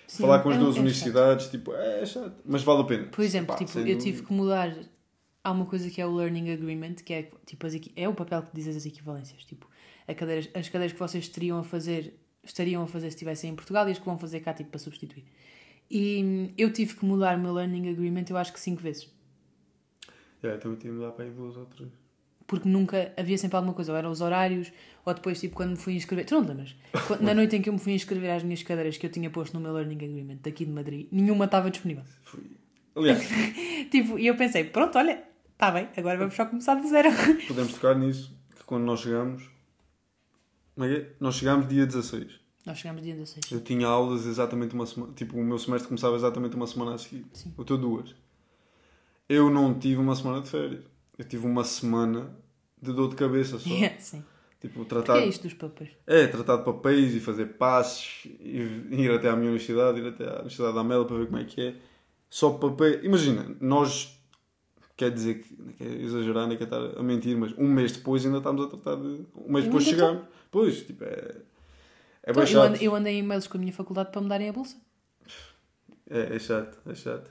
Sim, falar com as é- duas é universidades, tipo, é chato. Mas vale a pena. Por exemplo, Pá, tipo, eu dúvida. tive que mudar. Há uma coisa que é o Learning Agreement, que é tipo as é o papel que diz as equivalências. Tipo, a cadeiras, as cadeiras que vocês teriam a fazer, estariam a fazer se estivessem em Portugal e as que vão fazer cá, tipo, para substituir. E hum, eu tive que mudar o meu Learning Agreement, eu acho que cinco vezes. Yeah, também tive de dar para aí duas ou três. Porque nunca havia sempre alguma coisa, ou eram os horários, ou depois, tipo, quando me fui inscrever. Tu não te lembras? Quando- Na noite em que eu me fui inscrever às minhas cadeiras que eu tinha posto no meu Learning Agreement daqui de Madrid, nenhuma estava disponível. Fui. Aliás, Tipo, e eu pensei, pronto, olha, está bem, agora vamos só começar do zero. podemos tocar nisso, que quando nós chegamos. Como é que é? Nós chegámos dia 16. Nós chegámos dia 16. Eu tinha aulas exatamente uma semana. Tipo, o meu semestre começava exatamente uma semana a seguir. Sim. O teu duas. Eu não tive uma semana de férias. Eu tive uma semana de dor de cabeça só. Sim. Tipo, que tratar. é isto dos papéis? É, tratar de papéis e fazer passos, e ir até à minha universidade, ir até à Universidade da Amélia para ver como é que é. só papel. Imagina, nós. Quer dizer que. Não quer exagerar, nem quer estar a mentir, mas um mês depois ainda estamos a tratar de. Um mês depois de ainda chegar. Pois, tipo, é. É Então, eu, ando, eu andei em e-mails com a minha faculdade para me darem a bolsa. É, é chato, é chato.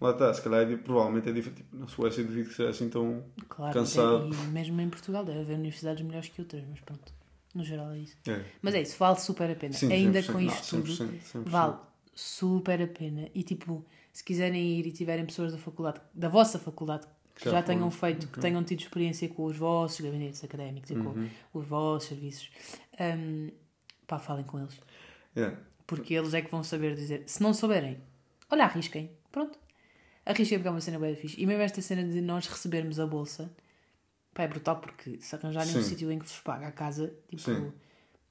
Lá está, se calhar é, provavelmente é diferente. Tipo, na Suécia devido que seja assim tão. Claro, Cansado. E mesmo em Portugal deve haver universidades melhores que outras, mas pronto. No geral é isso. É. Mas é isso, vale super a pena. Sim, Ainda 100%. com Não, isto tudo, 100%, 100%. vale super a pena. E tipo, se quiserem ir e tiverem pessoas da faculdade, da vossa faculdade, que Já já, tenham feito, que tenham tido experiência com os vossos gabinetes académicos e Uhum. com os vossos serviços, hum, pá, falem com eles. É. Porque eles é que vão saber dizer. Se não souberem, olha, arrisquem. Pronto. Arrisquem porque é uma cena bem fixe. E mesmo esta cena de nós recebermos a bolsa, pá, é brutal porque se arranjarem um Sim. sítio em que vos paga a casa, tipo, Sim.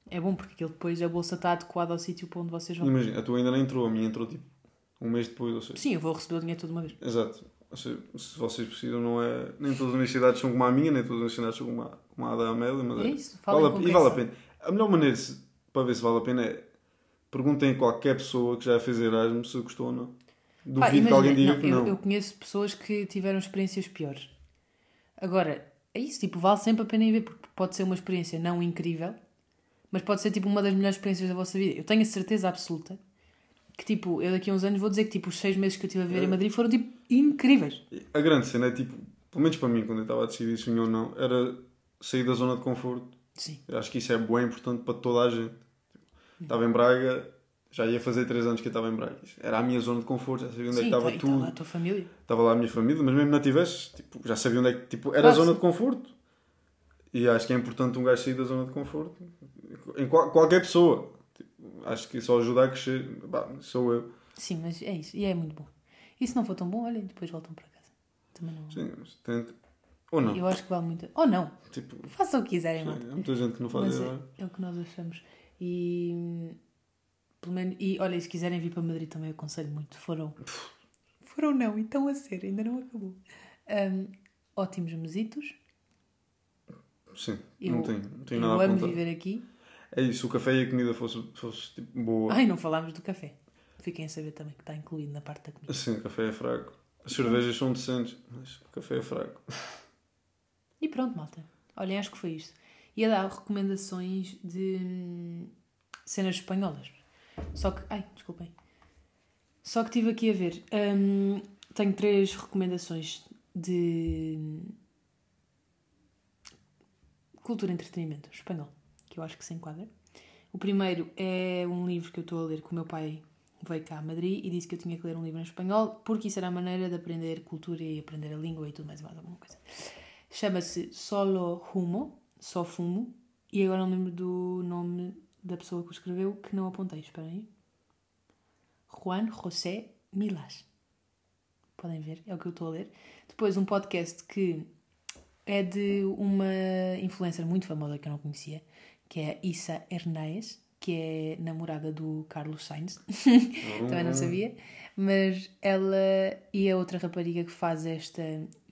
é bom porque aquilo depois a bolsa está adequada ao sítio para onde vocês vão. Imagina, a tua ainda não entrou, a minha entrou tipo um mês depois, ou seja. Sim, eu vou receber o dinheiro toda uma vez. Exato. Ou seja, se vocês precisam, não é. Nem todas as universidades são como a minha, nem todas as universidades são como a, como a da Amélia, mas É isso, falem vale a- E vale a pena. A melhor maneira se- para ver se vale a pena é perguntem a qualquer pessoa que já fez Erasmus se gostou ou não. Duvido Pá, que imagina, alguém diga não, que eu, não. eu conheço pessoas que tiveram experiências piores. Agora, é isso, tipo, vale sempre a pena ir ver, porque pode ser uma experiência não incrível, mas pode ser tipo uma das melhores experiências da vossa vida. Eu tenho a certeza absoluta que, tipo, eu daqui a uns anos vou dizer que tipo, os seis meses que eu estive a viver É. em Madrid foram tipo incríveis. A grande cena é tipo, pelo menos para mim, quando eu estava a decidir se ou não, era sair da zona de conforto. Sim. Eu acho que isso é bem importante para toda a gente. Estava em Braga, já ia fazer 3 anos que eu estava em Braga. Era a minha zona de conforto, já sabia onde é que Sim, estava tudo. estava a tua família. Estava lá a minha família, mas mesmo não tivesse, tipo, já sabia onde é que tipo, era Claro, a zona sim. de conforto. E acho que é importante um gajo sair da zona de conforto. Em qual- qualquer pessoa. Tipo, acho que só ajuda a crescer. Bah, sou eu. Sim, mas é isso, e é muito bom. E se não for tão bom, olhem, depois voltam para casa. Também não. Sim, mas tenta. Ou não. Eu acho que vale muito. Ou não, Tipo, façam o que quiserem, sim, há muita gente que não faz Mas é, é o que nós achamos. E, hum, pelo menos, e olha, se quiserem vir para Madrid também aconselho muito. Foram. Foram não, então a ser, ainda não acabou. Hum, ótimos mesitos. Sim, Eu, não tenho, não tenho eu nada a amo viver aqui. É isso, se o café e a comida fosse, fosse tipo, boa. Ai, não falámos do café. Fiquem a saber também que está incluído na parte da comida. Sim, o café é fraco. As cervejas são decentes, mas o café é fraco. E pronto, malta. Olhem, acho que foi isto. Ia dar recomendações de hum, cenas espanholas. Só que. Ai, desculpem. Só que estive aqui a ver. Hum, tenho três recomendações de cultura e entretenimento espanhol, que eu acho que se enquadra. O primeiro é um livro que eu estou a ler que o meu pai veio cá a Madrid e disse que eu tinha que ler um livro em espanhol porque isso era a maneira de aprender cultura e aprender a língua e tudo mais, mais alguma coisa. Chama-se Solo Humo, Só Fumo, e agora não lembro do nome da pessoa que o escreveu, que não apontei, esperem aí. Juan José Milas. Podem ver, é o que eu estou a ler. Depois um podcast que é de uma influencer muito famosa que eu não conhecia, que é a Issa Hernáez, que é namorada do Carlos Sainz. Também não sabia. Mas ela e a outra rapariga que faz esta,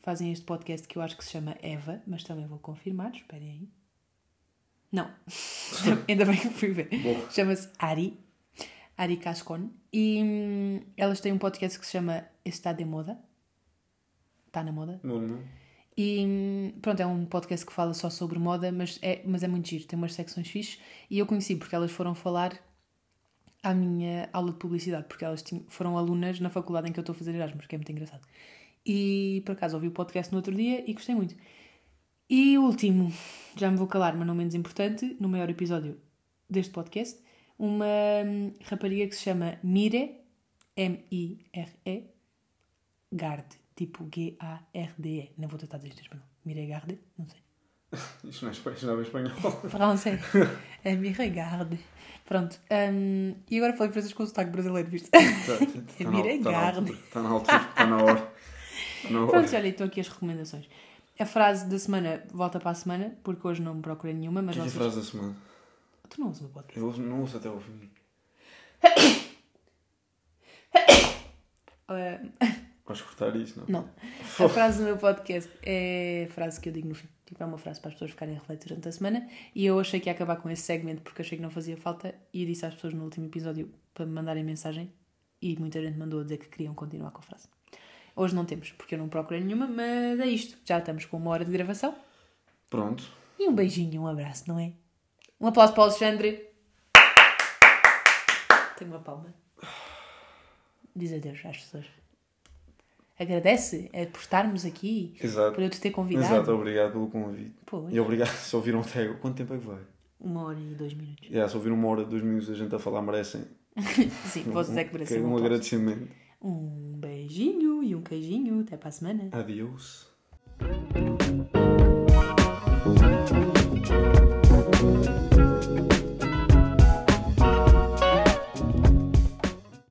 fazem este podcast que eu acho que se chama Eva, mas também vou confirmar, esperem aí. Não, ainda bem que fui ver. Chama-se Ari, Ari Cascon, e hum, elas têm um podcast que se chama Está de Moda. Está na moda. Não, não. E hum, pronto, é um podcast que fala só sobre moda, mas é, mas é muito giro, tem umas secções fixes. E eu conheci porque elas foram falar à minha aula de publicidade, porque elas tinham- foram alunas na faculdade em que eu estou a fazer Erasmus, que é muito engraçado. E por acaso ouvi o podcast no outro dia e gostei muito. E o último, já me vou calar, mas não menos importante, no maior episódio deste podcast, uma hum, rapariga que se chama Mire, M-I-R-E, Garde, tipo G-A-R-D-E. Não vou tentar dizer isto em espanhol. Mire Garde, não sei. Isto não é espanhol. Não é espanhol. Francês. É me regarde. Pronto. hum, e agora falei francês com sotaque brasileiro, viste? Está É Miregarde. Está na altura. Está na hora. Está na hora. Pronto, olha, estou aqui as recomendações. A frase da semana volta para a semana, porque hoje não me procurei nenhuma, O mas que é que é a vocês... frase da semana? Tu não usas o meu podcast. Eu não ouço até ao fim. Ah, Vais cortar isto, não? não. A frase do meu podcast é a frase que eu digo no fim. Tipo, é uma frase para as pessoas ficarem a refletir durante a semana. E eu achei que ia acabar com esse segmento porque achei que não fazia falta. E disse às pessoas no último episódio para me mandarem mensagem. E muita gente mandou dizer que queriam continuar com a frase. Hoje não temos, porque eu não procurei nenhuma, mas é isto. Já estamos com uma hora de gravação. Pronto. E um beijinho, um abraço, não é? Um aplauso para o Alexandre. Tenho uma palma. Diz adeus às pessoas. Agradece é por estarmos aqui, Exato. por eu te ter convidado. Exato, obrigado pelo convite. Pois. E obrigado se ouviram até agora. Quanto tempo é que vai? Uma hora e dois minutos. Yeah, se ouviram uma hora, dois minutos a gente a falar, merecem. Sim, vocês é que merecem um, um um agradecimento. Um beijinho e um queijinho. Até para a semana. Adeus.